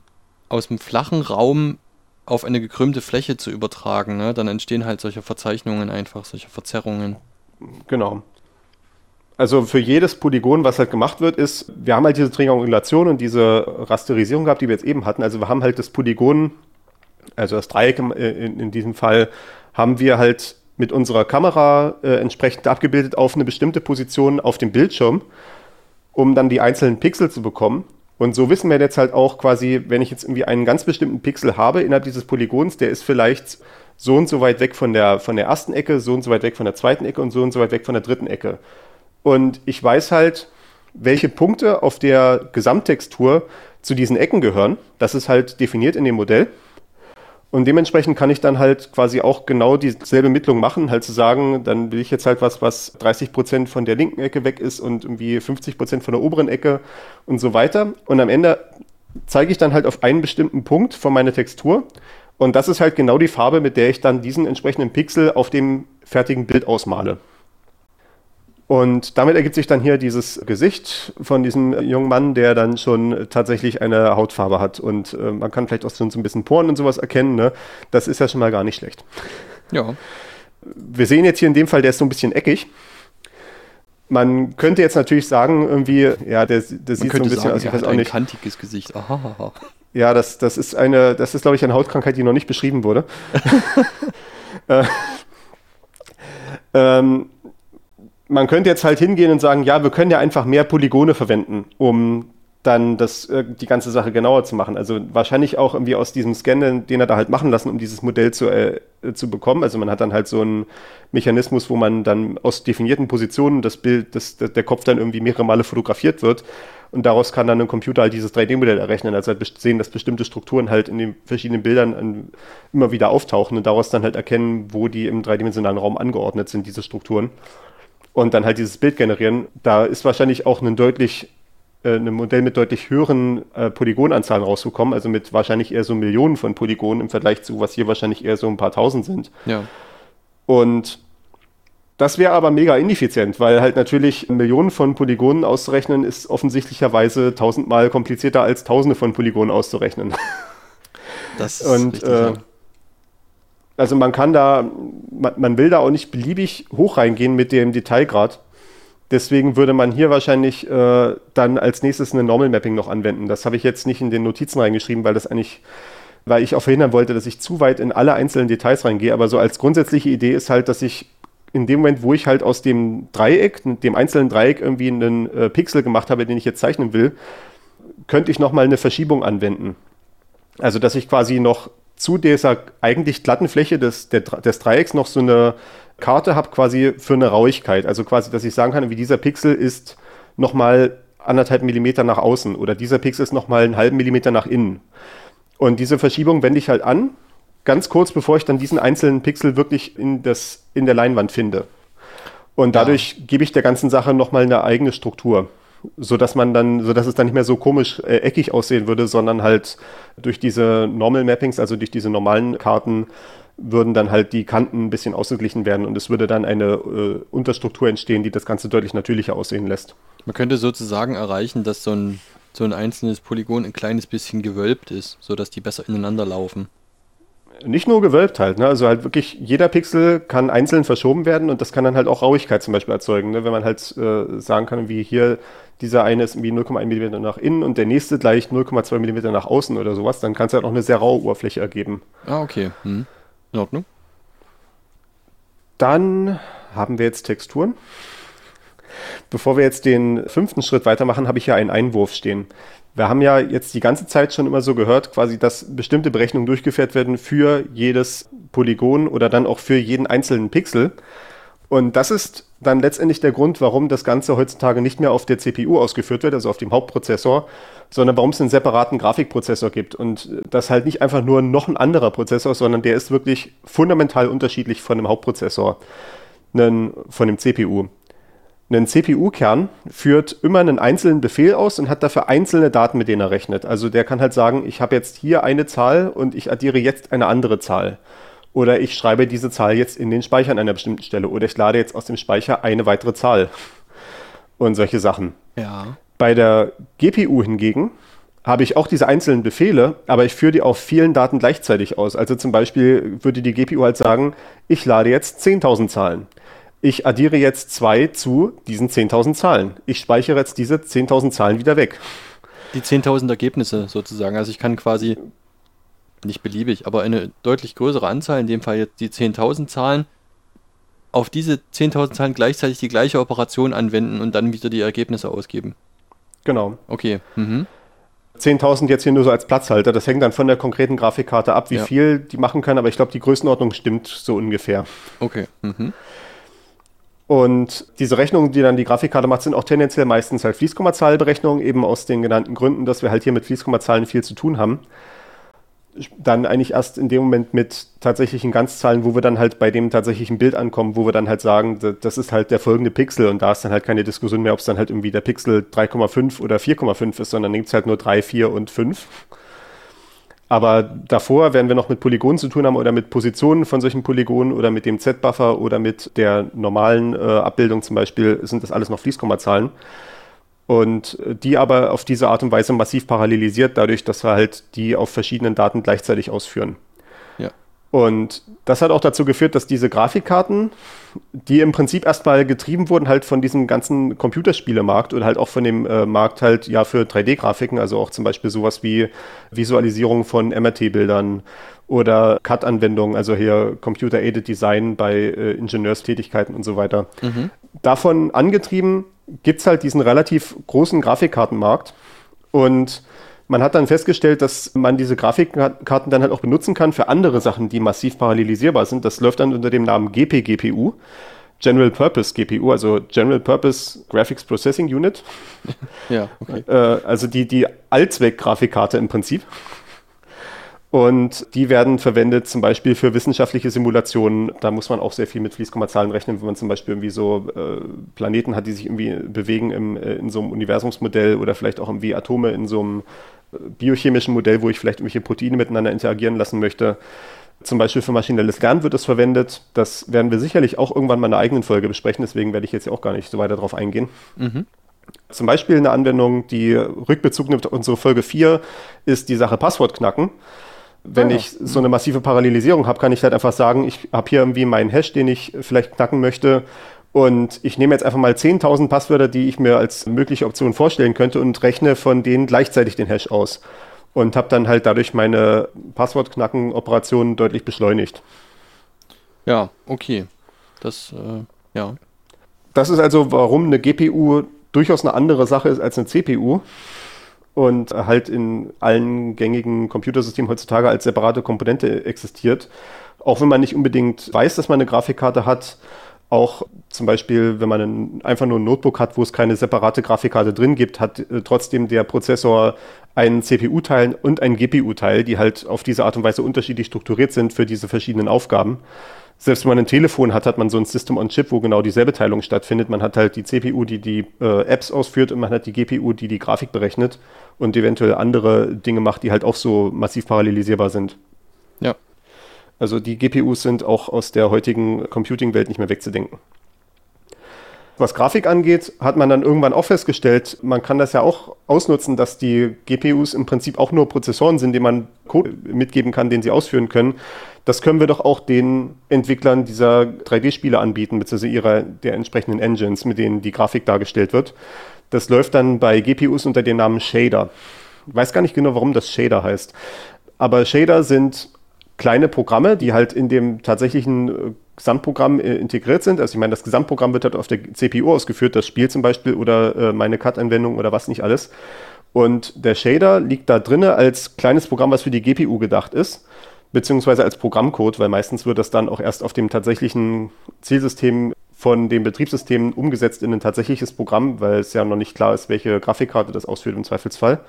aus dem flachen Raum auf eine gekrümmte Fläche zu übertragen. Ne? Dann entstehen halt solche Verzeichnungen einfach, solche Verzerrungen. Genau. Also für jedes Polygon, was halt gemacht wird, ist, wir haben halt diese Triangulation und diese Rasterisierung gehabt, die wir jetzt eben hatten. Also wir haben halt das Polygon, also das Dreieck in, in diesem Fall, haben wir halt mit unserer Kamera äh, entsprechend abgebildet auf eine bestimmte Position auf dem Bildschirm, um dann die einzelnen Pixel zu bekommen. Und so wissen wir jetzt halt auch quasi, wenn ich jetzt irgendwie einen ganz bestimmten Pixel habe innerhalb dieses Polygons, der ist vielleicht so und so weit weg von der, von der ersten Ecke, so und so weit weg von der zweiten Ecke und so und so weit weg von der dritten Ecke. Und ich weiß halt, welche Punkte auf der Gesamttextur zu diesen Ecken gehören. Das ist halt definiert in dem Modell. Und dementsprechend kann ich dann halt quasi auch genau dieselbe Mittlung machen, halt zu sagen, dann will ich jetzt halt was, was 30 Prozent von der linken Ecke weg ist und irgendwie 50 Prozent von der oberen Ecke und so weiter. Und am Ende zeige ich dann halt auf einen bestimmten Punkt von meiner Textur. Und das ist halt genau die Farbe, mit der ich dann diesen entsprechenden Pixel auf dem fertigen Bild ausmale. Und damit ergibt sich dann hier dieses Gesicht von diesem jungen Mann, der dann schon tatsächlich eine Hautfarbe hat. Und äh, man kann vielleicht auch schon so ein bisschen Poren und sowas erkennen. Ne? Das ist ja schon mal gar nicht schlecht. Ja. Wir sehen jetzt hier in dem Fall, der ist so ein bisschen eckig. Man könnte jetzt natürlich sagen, irgendwie, ja, der, der sieht so ein bisschen aus, ich weiß auch ein nicht. kantiges Gesicht. Aha. Ja, das, das ist eine, das ist, glaube ich, eine Hautkrankheit, die noch nicht beschrieben wurde. äh, ähm, man könnte jetzt halt hingehen und sagen, ja, wir können ja einfach mehr Polygone verwenden, um dann das, äh, die ganze Sache genauer zu machen. Also wahrscheinlich auch irgendwie aus diesem Scan, den, er da halt machen lassen, um dieses Modell zu, äh, zu bekommen. Also man hat dann halt so einen Mechanismus, wo man dann aus definierten Positionen das Bild, das, der Kopf dann irgendwie mehrere Male fotografiert wird. Und daraus kann dann ein Computer halt dieses 3D-Modell errechnen. Also halt sehen, dass bestimmte Strukturen halt in den verschiedenen Bildern an, immer wieder auftauchen und daraus dann halt erkennen, wo die im dreidimensionalen Raum angeordnet sind, diese Strukturen. Und dann halt dieses Bild generieren. Da ist wahrscheinlich auch ein deutlich äh, ein Modell mit deutlich höheren äh, Polygonanzahlen rausgekommen, also mit wahrscheinlich eher so Millionen von Polygonen im Vergleich zu, was hier wahrscheinlich eher so ein paar tausend sind. Ja. Und das wäre aber mega ineffizient, weil halt natürlich Millionen von Polygonen auszurechnen ist offensichtlicherweise tausendmal komplizierter als tausende von Polygonen auszurechnen. Das ist Und richtig, äh, ja. Also man kann da, man, man will da auch nicht beliebig hoch reingehen mit dem Detailgrad. Deswegen würde man hier wahrscheinlich äh, dann als nächstes eine Normal Mapping noch anwenden. Das habe ich jetzt nicht in den Notizen reingeschrieben, weil das eigentlich, weil ich auch verhindern wollte, dass ich zu weit in alle einzelnen Details reingehe. Aber so als grundsätzliche Idee ist halt, dass ich in dem Moment, wo ich halt aus dem Dreieck, dem einzelnen Dreieck irgendwie einen äh, Pixel gemacht habe, den ich jetzt zeichnen will, könnte ich nochmal eine Verschiebung anwenden. Also, dass ich quasi noch zu dieser eigentlich glatten Fläche des, des Dreiecks noch so eine Karte habe, quasi für eine Rauigkeit. Also quasi, dass ich sagen kann, wie dieser Pixel ist nochmal anderthalb Millimeter nach außen oder dieser Pixel ist nochmal einen halben Millimeter nach innen. Und diese Verschiebung wende ich halt an, ganz kurz bevor ich dann diesen einzelnen Pixel wirklich in, das, in der Leinwand finde. Und dadurch gebe ich der ganzen Sache nochmal eine eigene Struktur so dass man dann, so dass es dann nicht mehr so komisch äh, eckig aussehen würde, sondern halt durch diese Normal Mappings, also durch diese normalen Karten, würden dann halt die Kanten ein bisschen ausgeglichen werden und es würde dann eine äh, Unterstruktur entstehen, die das Ganze deutlich natürlicher aussehen lässt. Man könnte sozusagen erreichen, dass so ein, so ein einzelnes Polygon ein kleines bisschen gewölbt ist, sodass die besser ineinander laufen. Nicht nur gewölbt halt, ne? also halt wirklich jeder Pixel kann einzeln verschoben werden und das kann dann halt auch Rauigkeit zum Beispiel erzeugen, ne? wenn man halt äh, sagen kann, wie hier dieser eine ist irgendwie 0,1 mm nach innen und der nächste gleich 0,2 mm nach außen oder sowas, dann kann es halt auch eine sehr raue Oberfläche ergeben. Ah, okay. Hm. In Ordnung. Dann haben wir jetzt Texturen. Bevor wir jetzt den fünften Schritt weitermachen, habe ich hier einen Einwurf stehen. Wir haben ja jetzt die ganze Zeit schon immer so gehört, quasi, dass bestimmte Berechnungen durchgeführt werden für jedes Polygon oder dann auch für jeden einzelnen Pixel. Und das ist dann letztendlich der Grund, warum das Ganze heutzutage nicht mehr auf der CPU ausgeführt wird, also auf dem Hauptprozessor, sondern warum es einen separaten Grafikprozessor gibt. Und das halt nicht einfach nur noch ein anderer Prozessor, sondern der ist wirklich fundamental unterschiedlich von dem Hauptprozessor, von dem CPU. Ein CPU-Kern führt immer einen einzelnen Befehl aus und hat dafür einzelne Daten, mit denen er rechnet. Also der kann halt sagen, ich habe jetzt hier eine Zahl und ich addiere jetzt eine andere Zahl. Oder ich schreibe diese Zahl jetzt in den Speicher an einer bestimmten Stelle. Oder ich lade jetzt aus dem Speicher eine weitere Zahl. Und solche Sachen. Ja. Bei der GPU hingegen habe ich auch diese einzelnen Befehle, aber ich führe die auf vielen Daten gleichzeitig aus. Also zum Beispiel würde die GPU halt sagen, ich lade jetzt 10.000 Zahlen. Ich addiere jetzt zwei zu diesen 10.000 Zahlen. Ich speichere jetzt diese 10.000 Zahlen wieder weg. Die 10.000 Ergebnisse sozusagen. Also ich kann quasi, nicht beliebig, aber eine deutlich größere Anzahl, in dem Fall jetzt die 10.000 Zahlen, auf diese 10.000 Zahlen gleichzeitig die gleiche Operation anwenden und dann wieder die Ergebnisse ausgeben. Genau. Okay. Mhm. 10.000 jetzt hier nur so als Platzhalter. Das hängt dann von der konkreten Grafikkarte ab, wie Ja. viel die machen können, aber ich glaube, die Größenordnung stimmt so ungefähr. Okay. Mhm. Und diese Rechnungen, die dann die Grafikkarte macht, sind auch tendenziell meistens halt Fließkommazahlberechnungen, eben aus den genannten Gründen, dass wir halt hier mit Fließkommazahlen viel zu tun haben. Dann eigentlich erst in dem Moment mit tatsächlichen Ganzzahlen, wo wir dann halt bei dem tatsächlichen Bild ankommen, wo wir dann halt sagen, das ist halt der folgende Pixel und da ist dann halt keine Diskussion mehr, ob es dann halt irgendwie der Pixel 3,5 oder 4,5 ist, sondern nimmt es halt nur 3, 4 und 5. Aber davor werden wir noch mit Polygonen zu tun haben oder mit Positionen von solchen Polygonen oder mit dem Z-Buffer oder mit der normalen äh, Abbildung zum Beispiel, sind das alles noch Fließkommazahlen. Und äh, die aber auf diese Art und Weise massiv parallelisiert, dadurch, dass wir halt die auf verschiedenen Daten gleichzeitig ausführen. Und das hat auch dazu geführt, dass diese Grafikkarten, die im Prinzip erstmal getrieben wurden, halt von diesem ganzen Computerspielemarkt oder halt auch von dem äh, Markt halt ja für 3D-Grafiken, also auch zum Beispiel sowas wie Visualisierung von MRT-Bildern oder CAD-Anwendungen, also hier Computer-Aided Design bei äh, Ingenieurstätigkeiten und so weiter. Mhm. Davon angetrieben gibt es halt diesen relativ großen Grafikkartenmarkt und man hat dann festgestellt, dass man diese Grafikkarten dann halt auch benutzen kann für andere Sachen, die massiv parallelisierbar sind. Das läuft dann unter dem Namen GPGPU. General Purpose GPU, also General Purpose Graphics Processing Unit. Ja, okay. Äh, also die, die Allzweck-Grafikkarte im Prinzip. Und die werden verwendet zum Beispiel für wissenschaftliche Simulationen. Da muss man auch sehr viel mit Fließkommazahlen rechnen, wenn man zum Beispiel irgendwie so äh, Planeten hat, die sich irgendwie bewegen im, äh, in so einem Universumsmodell oder vielleicht auch irgendwie Atome in so einem biochemischen Modell, wo ich vielleicht irgendwelche Proteine miteinander interagieren lassen möchte. Zum Beispiel für maschinelles Lernen wird es verwendet. Das werden wir sicherlich auch irgendwann mal in einer eigenen Folge besprechen, deswegen werde ich jetzt auch gar nicht so weiter darauf eingehen. Mhm. Zum Beispiel eine Anwendung, die Rückbezug nimmt auf unsere Folge 4, ist die Sache Passwort knacken wenn ah, ich so eine massive Parallelisierung habe, kann ich halt einfach sagen, ich habe hier irgendwie meinen Hash, den ich vielleicht knacken möchte. Und ich nehme jetzt einfach mal 10.000 Passwörter, die ich mir als mögliche Option vorstellen könnte und rechne von denen gleichzeitig den Hash aus. Und habe dann halt dadurch meine Passwortknacken-Operationen deutlich beschleunigt. Ja, okay. Das, äh, ja. Das ist also, warum eine GPU durchaus eine andere Sache ist als eine CPU und halt in allen gängigen Computersystemen heutzutage als separate Komponente existiert. Auch wenn man nicht unbedingt weiß, dass man eine Grafikkarte hat, auch zum Beispiel, wenn man ein, einfach nur ein Notebook hat, wo es keine separate Grafikkarte drin gibt, hat äh, trotzdem der Prozessor einen CPU-Teil und einen GPU-Teil, die halt auf diese Art und Weise unterschiedlich strukturiert sind für diese verschiedenen Aufgaben selbst wenn man ein Telefon hat, hat man so ein System on Chip, wo genau dieselbe Teilung stattfindet. Man hat halt die CPU, die die äh, Apps ausführt und man hat die GPU, die die Grafik berechnet und eventuell andere Dinge macht, die halt auch so massiv parallelisierbar sind. Ja. Also die GPUs sind auch aus der heutigen Computing-Welt nicht mehr wegzudenken. Was Grafik angeht, hat man dann irgendwann auch festgestellt, man kann das ja auch ausnutzen, dass die GPUs im Prinzip auch nur Prozessoren sind, denen man Code mitgeben kann, den sie ausführen können. Das können wir doch auch den Entwicklern dieser 3D-Spiele anbieten, beziehungsweise ihrer der entsprechenden Engines, mit denen die Grafik dargestellt wird. Das läuft dann bei GPUs unter dem Namen Shader. Ich weiß gar nicht genau, warum das Shader heißt. Aber Shader sind kleine Programme, die halt in dem tatsächlichen äh, Gesamtprogramm äh, integriert sind. Also ich meine, das Gesamtprogramm wird halt auf der CPU ausgeführt, das Spiel zum Beispiel oder äh, meine CAD-Anwendung oder was nicht alles. Und der Shader liegt da drinne als kleines Programm, was für die GPU gedacht ist, beziehungsweise als Programmcode, weil meistens wird das dann auch erst auf dem tatsächlichen Zielsystem von dem Betriebssystem umgesetzt in ein tatsächliches Programm, weil es ja noch nicht klar ist, welche Grafikkarte das ausführt im Zweifelsfall.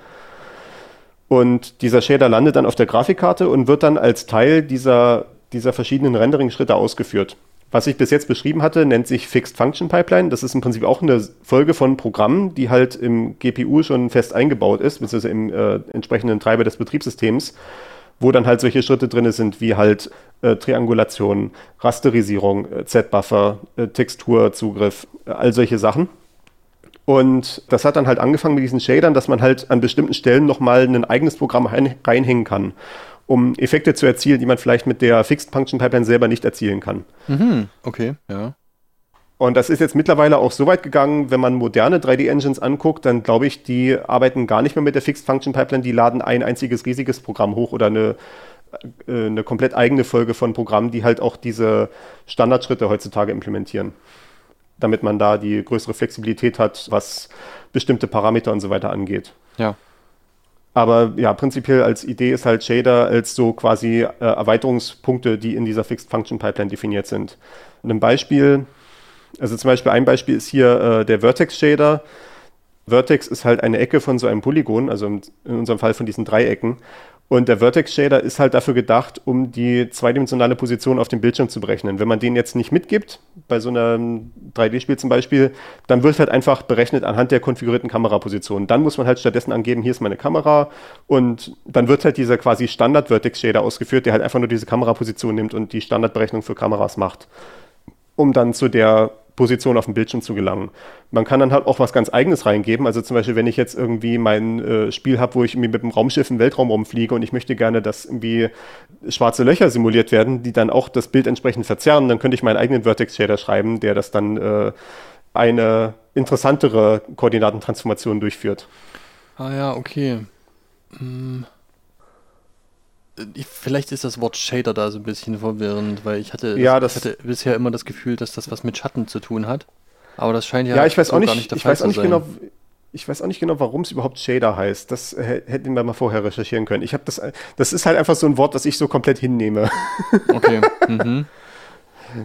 Und dieser Shader landet dann auf der Grafikkarte und wird dann als Teil dieser dieser verschiedenen Rendering-Schritte ausgeführt. Was ich bis jetzt beschrieben hatte, nennt sich Fixed Function Pipeline. Das ist im Prinzip auch eine Folge von Programmen, die halt im GPU schon fest eingebaut ist, beziehungsweise im äh, entsprechenden Treiber des Betriebssystems, wo dann halt solche Schritte drin sind, wie halt äh, Triangulation, Rasterisierung, äh, Z-Buffer, äh, Texturzugriff, äh, all solche Sachen. Und das hat dann halt angefangen mit diesen Shadern, dass man halt an bestimmten Stellen nochmal ein eigenes Programm reinhängen kann um Effekte zu erzielen, die man vielleicht mit der Fixed Function Pipeline selber nicht erzielen kann. Mhm, okay, ja. Und das ist jetzt mittlerweile auch so weit gegangen, wenn man moderne 3D-Engines anguckt, dann glaube ich, die arbeiten gar nicht mehr mit der Fixed Function Pipeline, die laden ein einziges riesiges Programm hoch oder eine, äh, eine komplett eigene Folge von Programmen, die halt auch diese Standardschritte heutzutage implementieren. Damit man da die größere Flexibilität hat, was bestimmte Parameter und so weiter angeht. Ja. Aber ja, prinzipiell als Idee ist halt Shader als so quasi äh, Erweiterungspunkte, die in dieser Fixed Function Pipeline definiert sind. ein Beispiel, also zum Beispiel ein Beispiel ist hier äh, der Vertex Shader. Vertex ist halt eine Ecke von so einem Polygon, also in unserem Fall von diesen Dreiecken. Und der Vertex Shader ist halt dafür gedacht, um die zweidimensionale Position auf dem Bildschirm zu berechnen. Wenn man den jetzt nicht mitgibt, bei so einem 3D-Spiel zum Beispiel, dann wird halt einfach berechnet anhand der konfigurierten Kameraposition. Dann muss man halt stattdessen angeben, hier ist meine Kamera und dann wird halt dieser quasi Standard Vertex Shader ausgeführt, der halt einfach nur diese Kameraposition nimmt und die Standardberechnung für Kameras macht, um dann zu der Position auf dem Bildschirm zu gelangen. Man kann dann halt auch was ganz Eigenes reingeben. Also zum Beispiel, wenn ich jetzt irgendwie mein äh, Spiel habe, wo ich irgendwie mit dem Raumschiff im Weltraum rumfliege und ich möchte gerne, dass irgendwie schwarze Löcher simuliert werden, die dann auch das Bild entsprechend verzerren, dann könnte ich meinen eigenen Vertex-Shader schreiben, der das dann äh, eine interessantere Koordinatentransformation durchführt. Ah ja, okay. Hm. Vielleicht ist das Wort Shader da so ein bisschen verwirrend, weil ich hatte, ja, das, ich hatte bisher immer das Gefühl, dass das was mit Schatten zu tun hat. Aber das scheint ja, ja ich weiß so auch nicht, gar nicht der ich weiß auch zu nicht sein. genau, ich weiß auch nicht genau, warum es überhaupt Shader heißt. Das hä- hätten wir mal vorher recherchieren können. Ich habe das, das ist halt einfach so ein Wort, das ich so komplett hinnehme. Okay. Mhm.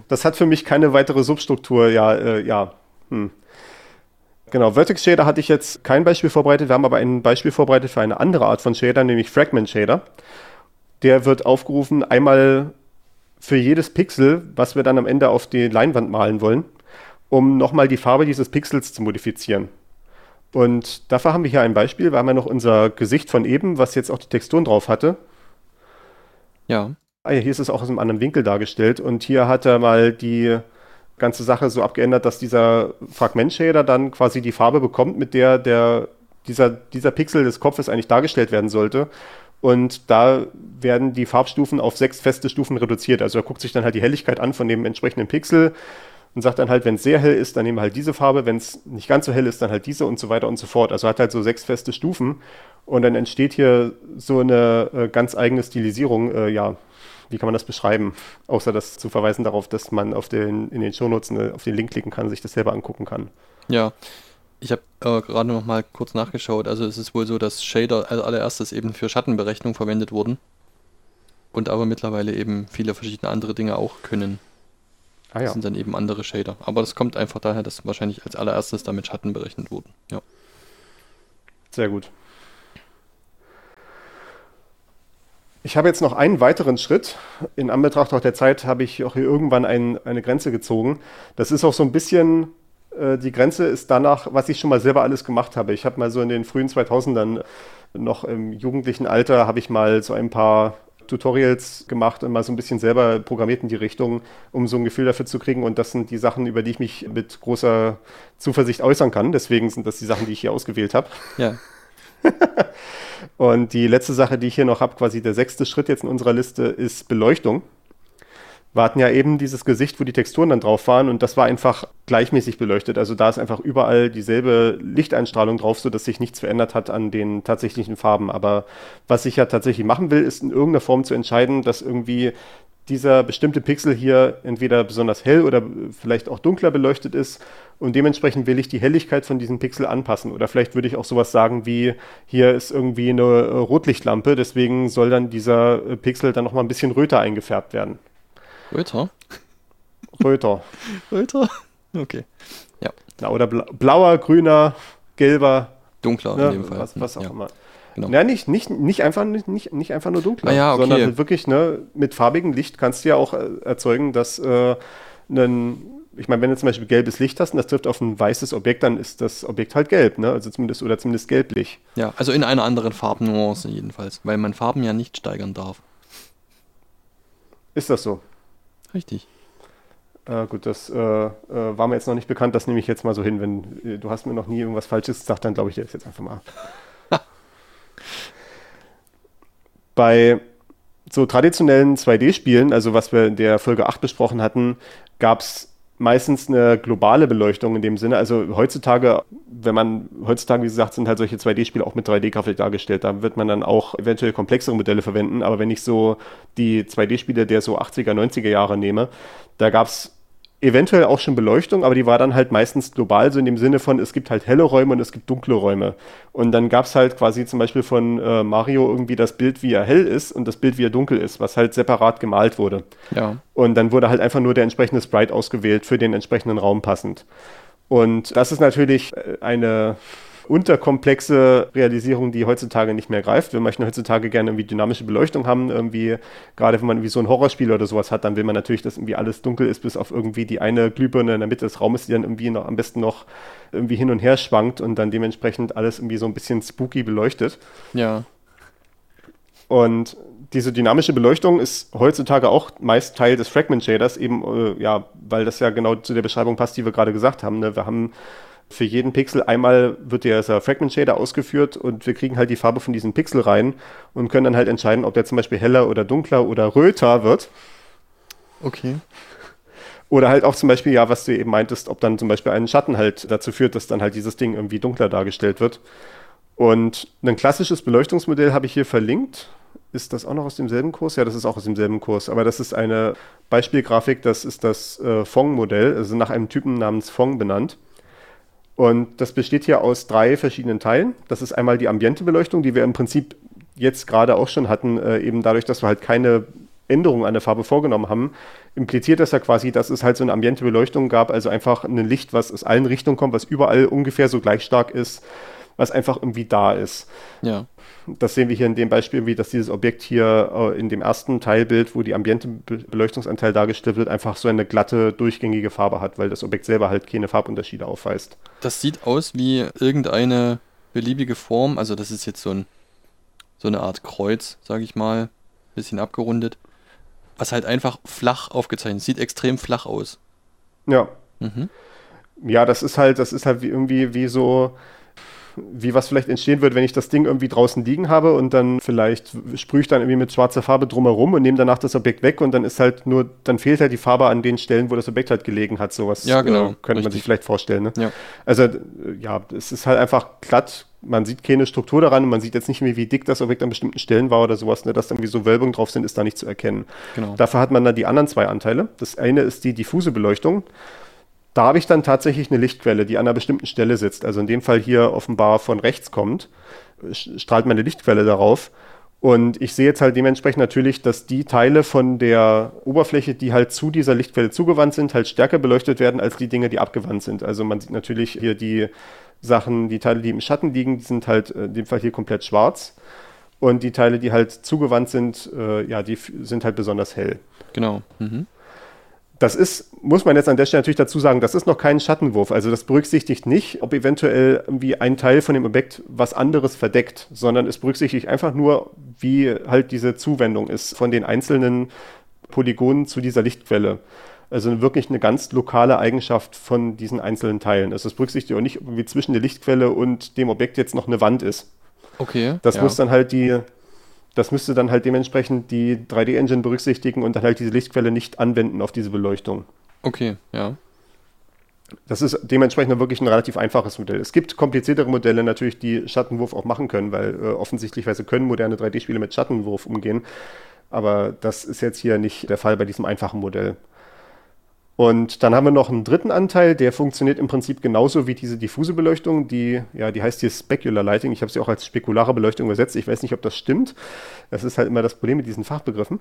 Das hat für mich keine weitere Substruktur. Ja, äh, ja. Hm. Genau, Vertex Shader hatte ich jetzt kein Beispiel vorbereitet. Wir haben aber ein Beispiel vorbereitet für eine andere Art von Shader, nämlich Fragment Shader. Der wird aufgerufen einmal für jedes Pixel, was wir dann am Ende auf die Leinwand malen wollen, um nochmal die Farbe dieses Pixels zu modifizieren. Und dafür haben wir hier ein Beispiel. Wir haben ja noch unser Gesicht von eben, was jetzt auch die Texturen drauf hatte. Ja. Ah ja, hier ist es auch aus einem anderen Winkel dargestellt. Und hier hat er mal die ganze Sache so abgeändert, dass dieser Fragment-Shader dann quasi die Farbe bekommt, mit der, der dieser, dieser Pixel des Kopfes eigentlich dargestellt werden sollte. Und da werden die Farbstufen auf sechs feste Stufen reduziert. Also er guckt sich dann halt die Helligkeit an von dem entsprechenden Pixel und sagt dann halt, wenn es sehr hell ist, dann nehmen wir halt diese Farbe, wenn es nicht ganz so hell ist, dann halt diese und so weiter und so fort. Also hat halt so sechs feste Stufen und dann entsteht hier so eine äh, ganz eigene Stilisierung. Äh, ja, wie kann man das beschreiben? Außer das zu verweisen darauf, dass man auf den, in den Shownotes ne, auf den Link klicken kann, sich das selber angucken kann. Ja. Ich habe äh, gerade noch mal kurz nachgeschaut. Also es ist wohl so, dass Shader als allererstes eben für Schattenberechnung verwendet wurden. Und aber mittlerweile eben viele verschiedene andere Dinge auch können. Ah Das sind dann eben andere Shader. Aber das kommt einfach daher, dass wahrscheinlich als allererstes damit Schatten berechnet wurden. Ja. Sehr gut. Ich habe jetzt noch einen weiteren Schritt. In Anbetracht auch der Zeit habe ich auch hier irgendwann ein, eine Grenze gezogen. Das ist auch so ein bisschen, die Grenze ist danach, was ich schon mal selber alles gemacht habe. Ich habe mal so in den frühen 2000ern, noch im jugendlichen Alter, habe ich mal so ein paar Tutorials gemacht und mal so ein bisschen selber programmiert in die Richtung, um so ein Gefühl dafür zu kriegen. Und das sind die Sachen, über die ich mich mit großer Zuversicht äußern kann. Deswegen sind das die Sachen, die ich hier ausgewählt habe. Ja. Und die letzte Sache, die ich hier noch habe, quasi der sechste Schritt jetzt in unserer Liste, ist Beleuchtung. Wir hatten ja eben dieses Gesicht, wo die Texturen dann drauf waren und das war einfach gleichmäßig beleuchtet. Also da ist einfach überall dieselbe Lichteinstrahlung drauf, sodass sich nichts verändert hat an den tatsächlichen Farben. Aber was ich ja tatsächlich machen will, ist in irgendeiner Form zu entscheiden, dass irgendwie dieser bestimmte Pixel hier entweder besonders hell oder vielleicht auch dunkler beleuchtet ist und dementsprechend will ich die Helligkeit von diesem Pixel anpassen. Oder vielleicht würde ich auch sowas sagen wie, hier ist irgendwie eine Rotlichtlampe, deswegen soll dann dieser Pixel dann nochmal ein bisschen röter eingefärbt werden. Röter? Röter. Röter? Okay. Na, oder bla blauer, grüner, gelber, Dunkler ne, in dem Fall. was, was auch ja. immer. genau. Ja, nicht, nicht, nicht, einfach, nicht, nicht einfach nur dunkler, Ah ja, okay. sondern halt wirklich ne, mit farbigem Licht kannst du ja auch äh, erzeugen, dass äh, ein, ich meine, wenn du zum Beispiel gelbes Licht hast und das trifft auf ein weißes Objekt, dann ist das Objekt halt gelb, ne? Also zumindest oder zumindest gelblich. Ja, also in einer anderen Farbnuance jedenfalls, weil man Farben ja nicht steigern darf. Ist das so? Richtig. Äh, gut, das äh, äh, war mir jetzt noch nicht bekannt, das nehme ich jetzt mal so hin. Wenn äh, du hast mir noch nie irgendwas Falsches gesagt, dann glaube ich dir das jetzt einfach mal. Bei so traditionellen 2D-Spielen, also was wir in der Folge 8 besprochen hatten, gab es meistens eine globale Beleuchtung in dem Sinne. Also heutzutage, wenn man, heutzutage, wie gesagt, sind halt solche 2D-Spiele auch mit 3D-Grafik dargestellt. Da wird man dann auch eventuell komplexere Modelle verwenden. Aber wenn ich so die 2D-Spiele der so 80er, 90er Jahre nehme, da gab es eventuell auch schon Beleuchtung, aber die war dann halt meistens global, so in dem Sinne von, es gibt halt helle Räume und es gibt dunkle Räume. Und dann gab es halt quasi zum Beispiel von äh, Mario irgendwie das Bild, wie er hell ist und das Bild, wie er dunkel ist, was halt separat gemalt wurde. Ja. Und dann wurde halt einfach nur der entsprechende Sprite ausgewählt für den entsprechenden Raum passend. Und das ist natürlich äh, eine, unterkomplexe Realisierung, die heutzutage nicht mehr greift. Wir möchten heutzutage gerne irgendwie dynamische Beleuchtung haben, irgendwie, gerade wenn man irgendwie so ein Horrorspiel oder sowas hat, dann will man natürlich, dass irgendwie alles dunkel ist, bis auf irgendwie die eine Glühbirne in der Mitte des Raumes, die dann irgendwie noch am besten noch irgendwie hin und her schwankt und dann dementsprechend alles irgendwie so ein bisschen spooky beleuchtet. Ja. Und diese dynamische Beleuchtung ist heutzutage auch meist Teil des Fragment Shaders, eben, äh, ja, weil das ja genau zu der Beschreibung passt, die wir gerade gesagt haben. Ne? Wir haben für jeden Pixel einmal wird der Fragment Shader ausgeführt und wir kriegen halt die Farbe von diesem Pixel rein und können dann halt entscheiden, ob der zum Beispiel heller oder dunkler oder röter wird. Okay. Oder halt auch zum Beispiel, ja, was du eben meintest, ob dann zum Beispiel ein Schatten halt dazu führt, dass dann halt dieses Ding irgendwie dunkler dargestellt wird. Und ein klassisches Beleuchtungsmodell habe ich hier verlinkt. Ist das auch noch aus demselben Kurs? Ja, das ist auch aus demselben Kurs. Aber das ist eine Beispielgrafik, das ist das äh, Fong-Modell, also nach einem Typen namens Fong benannt. Und das besteht hier aus drei verschiedenen Teilen. Das ist einmal die Ambientebeleuchtung, die wir im Prinzip jetzt gerade auch schon hatten, äh, eben dadurch, dass wir halt keine Änderungen an der Farbe vorgenommen haben, impliziert das ja quasi, dass es halt so eine Ambientebeleuchtung gab, also einfach ein Licht, was aus allen Richtungen kommt, was überall ungefähr so gleich stark ist, was einfach irgendwie da ist. Ja. Das sehen wir hier in dem Beispiel, wie dass dieses Objekt hier äh, in dem ersten Teilbild, wo die Ambientebeleuchtungsanteil dargestellt wird, einfach so eine glatte, durchgängige Farbe hat, weil das Objekt selber halt keine Farbunterschiede aufweist. Das sieht aus wie irgendeine beliebige Form, also das ist jetzt so, ein, so eine Art Kreuz, sage ich mal, bisschen abgerundet, was halt einfach flach aufgezeichnet sieht extrem flach aus. Ja. Mhm. Ja, das ist halt, das ist halt wie irgendwie wie so, wie was vielleicht entstehen wird, wenn ich das Ding irgendwie draußen liegen habe und dann vielleicht sprühe ich dann irgendwie mit schwarzer Farbe drumherum und nehme danach das Objekt weg und dann ist halt nur, dann fehlt halt die Farbe an den Stellen, wo das Objekt halt gelegen hat. Sowas ja, genau, äh, könnte man sich vielleicht vorstellen. Ne? Ja. Also ja, es ist halt einfach glatt. Man sieht keine Struktur daran und man sieht jetzt nicht mehr, wie dick das Objekt an bestimmten Stellen war oder sowas. Ne? Dass irgendwie so Wölbungen drauf sind, ist da nicht zu erkennen. Genau. Dafür hat man dann die anderen zwei Anteile. Das eine ist die diffuse Beleuchtung. Da habe ich dann tatsächlich eine Lichtquelle, die an einer bestimmten Stelle sitzt. Also in dem Fall hier offenbar von rechts kommt, strahlt meine Lichtquelle darauf. Und ich sehe jetzt halt dementsprechend natürlich, dass die Teile von der Oberfläche, die halt zu dieser Lichtquelle zugewandt sind, halt stärker beleuchtet werden als die Dinge, die abgewandt sind. Also man sieht natürlich hier die Sachen, die Teile, die im Schatten liegen, die sind halt in dem Fall hier komplett schwarz. Und die Teile, die halt zugewandt sind, äh, ja, die sind halt besonders hell. Genau. Mhm. Das ist, muss man jetzt an der Stelle natürlich dazu sagen, das ist noch kein Schattenwurf. Also das berücksichtigt nicht, ob eventuell irgendwie ein Teil von dem Objekt was anderes verdeckt, sondern es berücksichtigt einfach nur, wie halt diese Zuwendung ist von den einzelnen Polygonen zu dieser Lichtquelle. Also wirklich eine ganz lokale Eigenschaft von diesen einzelnen Teilen. Also es berücksichtigt auch nicht, wie zwischen der Lichtquelle und dem Objekt jetzt noch eine Wand ist. Okay. Das ja. muss dann halt die das müsste dann halt dementsprechend die 3D-Engine berücksichtigen und dann halt diese Lichtquelle nicht anwenden auf diese Beleuchtung. Okay, ja. Das ist dementsprechend wirklich ein relativ einfaches Modell. Es gibt kompliziertere Modelle natürlich, die Schattenwurf auch machen können, weil äh, offensichtlichweise können moderne 3D-Spiele mit Schattenwurf umgehen. Aber das ist jetzt hier nicht der Fall bei diesem einfachen Modell. Und dann haben wir noch einen dritten Anteil, der funktioniert im Prinzip genauso wie diese diffuse Beleuchtung. Die, ja, die heißt hier Specular Lighting. Ich habe sie auch als spekulare Beleuchtung übersetzt. Ich weiß nicht, ob das stimmt. Das ist halt immer das Problem mit diesen Fachbegriffen.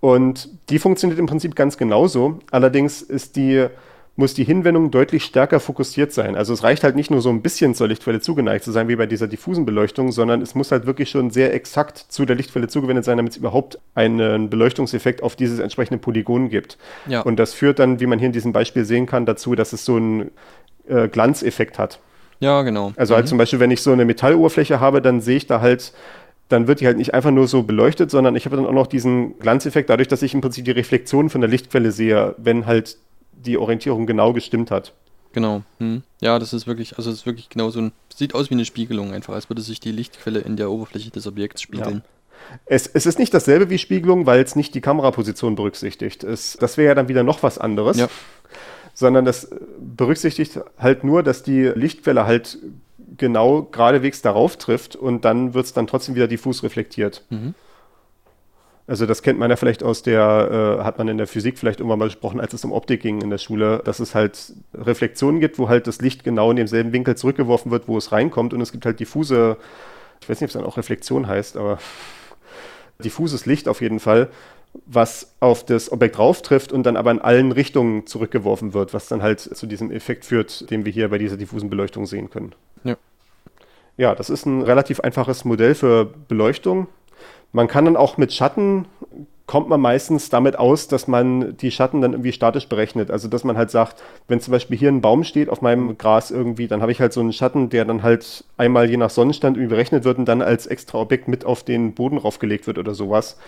Und die funktioniert im Prinzip ganz genauso. Allerdings ist die muss die Hinwendung deutlich stärker fokussiert sein. Also es reicht halt nicht nur so ein bisschen zur Lichtquelle zugeneigt zu sein, wie bei dieser diffusen Beleuchtung, sondern es muss halt wirklich schon sehr exakt zu der Lichtquelle zugewendet sein, damit es überhaupt einen Beleuchtungseffekt auf dieses entsprechende Polygon gibt. Ja. Und das führt dann, wie man hier in diesem Beispiel sehen kann, dazu, dass es so einen äh, Glanzeffekt hat. Ja, genau. Also halt zum Beispiel, wenn ich so eine Metalloberfläche habe, dann sehe ich da halt dann wird die halt nicht einfach nur so beleuchtet, sondern ich habe dann auch noch diesen Glanzeffekt dadurch, dass ich im Prinzip die Reflexion von der Lichtquelle sehe, wenn halt die Orientierung genau gestimmt hat. Genau. Hm. Ja, das ist wirklich, also es ist wirklich genau so ein, sieht aus wie eine Spiegelung einfach, als würde sich die Lichtquelle in der Oberfläche des Objekts spiegeln. Ja. Es, es, ist nicht dasselbe wie Spiegelung, weil es nicht die Kameraposition berücksichtigt. Es, das wäre ja dann wieder noch was anderes. Ja. Sondern das berücksichtigt halt nur, dass die Lichtquelle halt genau geradewegs darauf trifft und dann wird es dann trotzdem wieder diffus reflektiert. Mhm. Also das kennt man ja vielleicht aus der, äh, hat man in der Physik vielleicht irgendwann mal gesprochen, als es um Optik ging in der Schule, dass es halt Reflexionen gibt, wo halt das Licht genau in demselben Winkel zurückgeworfen wird, wo es reinkommt und es gibt halt diffuse, ich weiß nicht, ob es dann auch Reflexion heißt, aber diffuses Licht auf jeden Fall, was auf das Objekt drauf trifft und dann aber in allen Richtungen zurückgeworfen wird, was dann halt zu diesem Effekt führt, den wir hier bei dieser diffusen Beleuchtung sehen können. Ja. Ja, das ist ein relativ einfaches Modell für Beleuchtung. Man kann dann auch mit Schatten, kommt man meistens damit aus, dass man die Schatten dann irgendwie statisch berechnet. Also dass man halt sagt, wenn zum Beispiel hier ein Baum steht auf meinem Gras irgendwie, dann habe ich halt so einen Schatten, der dann halt einmal je nach Sonnenstand irgendwie berechnet wird und dann als extra Objekt mit auf den Boden raufgelegt wird oder sowas.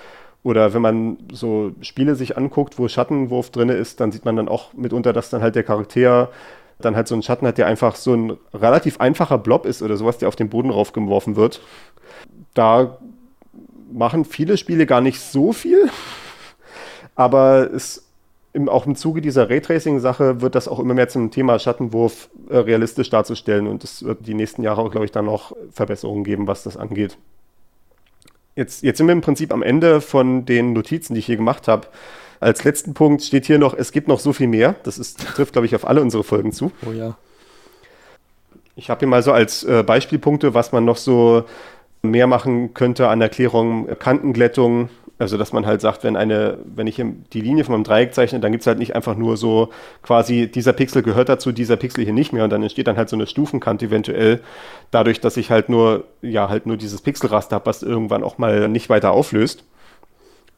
Oder wenn man so Spiele sich anguckt, wo Schattenwurf drin ist, dann sieht man dann auch mitunter, dass dann halt der Charakter dann halt so einen Schatten hat, der einfach so ein relativ einfacher Blob ist oder sowas, der auf den Boden raufgeworfen wird. Da machen viele Spiele gar nicht so viel, aber es im, auch im Zuge dieser Raytracing-Sache wird das auch immer mehr zum Thema Schattenwurf äh, realistisch darzustellen und es wird die nächsten Jahre auch, glaube ich, dann noch Verbesserungen geben, was das angeht. Jetzt, jetzt sind wir im Prinzip am Ende von den Notizen, die ich hier gemacht habe. Als letzten Punkt steht hier noch, es gibt noch so viel mehr. Das ist, trifft, glaube ich, auf alle unsere Folgen zu. Oh ja. Ich habe hier mal so als äh, Beispielpunkte, was man noch so mehr machen könnte an Erklärung, Kantenglättung, also dass man halt sagt, wenn eine, wenn ich die Linie von einem Dreieck zeichne, dann gibt es halt nicht einfach nur so quasi, dieser Pixel gehört dazu, dieser Pixel hier nicht mehr und dann entsteht dann halt so eine Stufenkante eventuell, dadurch, dass ich halt nur, ja, halt nur dieses Pixelraster habe, was irgendwann auch mal nicht weiter auflöst.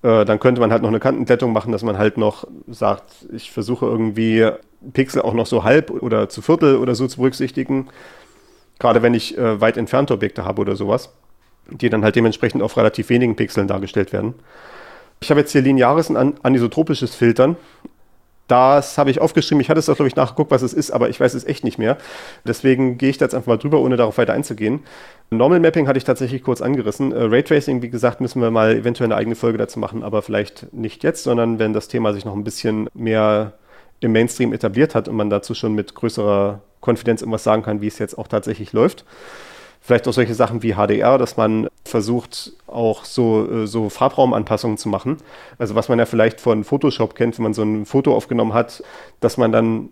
Äh, dann könnte man halt noch eine Kantenglättung machen, dass man halt noch sagt, ich versuche irgendwie Pixel auch noch so halb oder zu Viertel oder so zu berücksichtigen. Gerade wenn ich äh, weit entfernte Objekte habe oder sowas die dann halt dementsprechend auf relativ wenigen Pixeln dargestellt werden. Ich habe jetzt hier lineares und anisotropisches Filtern. Das habe ich aufgeschrieben. Ich hatte es auch, glaube ich, nachgeguckt, was es ist, aber ich weiß es echt nicht mehr. Deswegen gehe ich da jetzt einfach mal drüber, ohne darauf weiter einzugehen. Normal Mapping hatte ich tatsächlich kurz angerissen. Äh, Raytracing, wie gesagt, müssen wir mal eventuell eine eigene Folge dazu machen, aber vielleicht nicht jetzt, sondern wenn das Thema sich noch ein bisschen mehr im Mainstream etabliert hat und man dazu schon mit größerer Konfidenz irgendwas sagen kann, wie es jetzt auch tatsächlich läuft. Vielleicht auch solche Sachen wie HDR, dass man versucht, auch so, äh, so Farbraumanpassungen zu machen. Also was man ja vielleicht von Photoshop kennt, wenn man so ein Foto aufgenommen hat, dass man dann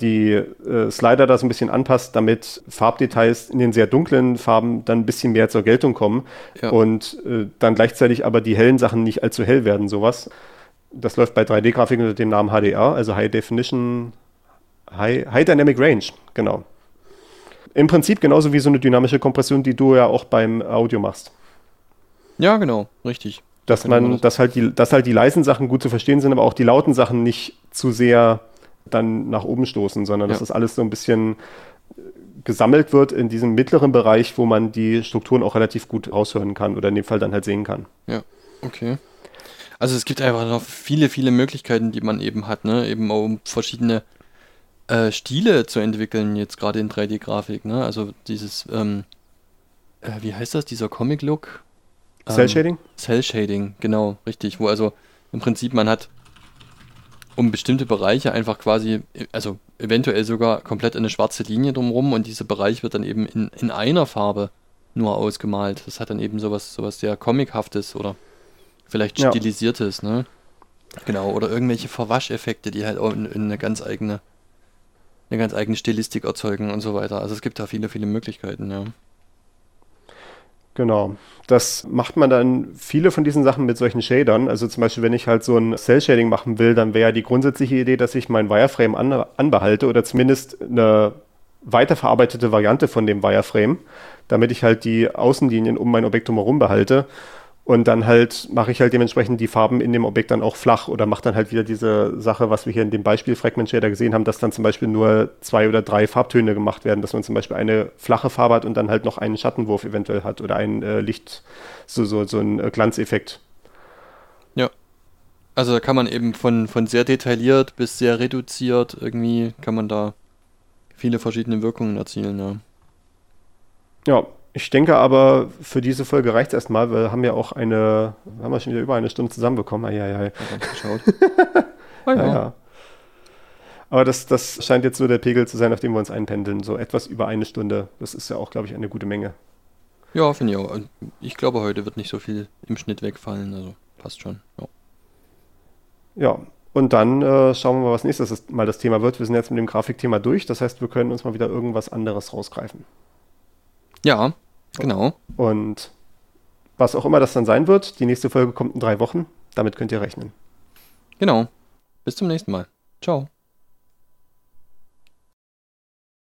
die äh, Slider da so ein bisschen anpasst, damit Farbdetails in den sehr dunklen Farben dann ein bisschen mehr zur Geltung kommen ja. und äh, dann gleichzeitig aber die hellen Sachen nicht allzu hell werden, sowas. Das läuft bei 3D-Grafik unter dem Namen HDR, also High Definition, High, High Dynamic Range, genau. Im Prinzip genauso wie so eine dynamische Kompression, die du ja auch beim Audio machst. Ja, genau, richtig. Dass man, dass halt die, dass halt die leisen Sachen gut zu verstehen sind, aber auch die lauten Sachen nicht zu sehr dann nach oben stoßen, sondern ja. dass das alles so ein bisschen gesammelt wird in diesem mittleren Bereich, wo man die Strukturen auch relativ gut raushören kann oder in dem Fall dann halt sehen kann. Ja, okay. Also es gibt einfach noch viele, viele Möglichkeiten, die man eben hat, ne? Eben um verschiedene äh, Stile zu entwickeln, jetzt gerade in 3D-Grafik. Ne? Also dieses, ähm, äh, wie heißt das, dieser Comic-Look? Cell Shading? Ähm, Cell Shading, genau, richtig. Wo also im Prinzip man hat um bestimmte Bereiche einfach quasi, also eventuell sogar komplett eine schwarze Linie drumherum und dieser Bereich wird dann eben in, in einer Farbe nur ausgemalt. Das hat dann eben sowas, sowas sehr Comichaftes oder vielleicht stilisiertes, ja. ne? Genau, oder irgendwelche Verwascheffekte, die halt auch in, in eine ganz eigene eine ganz eigene Stilistik erzeugen und so weiter. Also es gibt da viele, viele Möglichkeiten, ja. Genau. Das macht man dann viele von diesen Sachen mit solchen Shadern. Also zum Beispiel, wenn ich halt so ein Cell-Shading machen will, dann wäre ja die grundsätzliche Idee, dass ich mein Wireframe an, anbehalte oder zumindest eine weiterverarbeitete Variante von dem Wireframe, damit ich halt die Außenlinien um mein Objekt herum behalte und dann halt mache ich halt dementsprechend die Farben in dem Objekt dann auch flach oder mache dann halt wieder diese Sache, was wir hier in dem Beispiel Fragment Shader gesehen haben, dass dann zum Beispiel nur zwei oder drei Farbtöne gemacht werden, dass man zum Beispiel eine flache Farbe hat und dann halt noch einen Schattenwurf eventuell hat oder ein äh, Licht, so, so, so ein äh, Glanzeffekt. Ja. Also da kann man eben von, von sehr detailliert bis sehr reduziert irgendwie kann man da viele verschiedene Wirkungen erzielen, ja. Ja, ich denke aber, für diese Folge reicht es erstmal, weil wir haben ja auch eine, haben wir schon wieder über eine Stunde zusammenbekommen. Ah, ja, ja. geschaut. ja. ja. Aber das, das scheint jetzt so der Pegel zu sein, auf dem wir uns einpendeln. So etwas über eine Stunde. Das ist ja auch, glaube ich, eine gute Menge. Ja, finde ich auch. Ich glaube, heute wird nicht so viel im Schnitt wegfallen. Also passt schon. Ja, ja und dann äh, schauen wir mal, was nächstes Mal das Thema wird. Wir sind jetzt mit dem Grafikthema durch. Das heißt, wir können uns mal wieder irgendwas anderes rausgreifen. Ja, genau. Und was auch immer das dann sein wird, die nächste Folge kommt in drei Wochen. damit könnt ihr rechnen. Genau. Bis zum nächsten Mal. Ciao.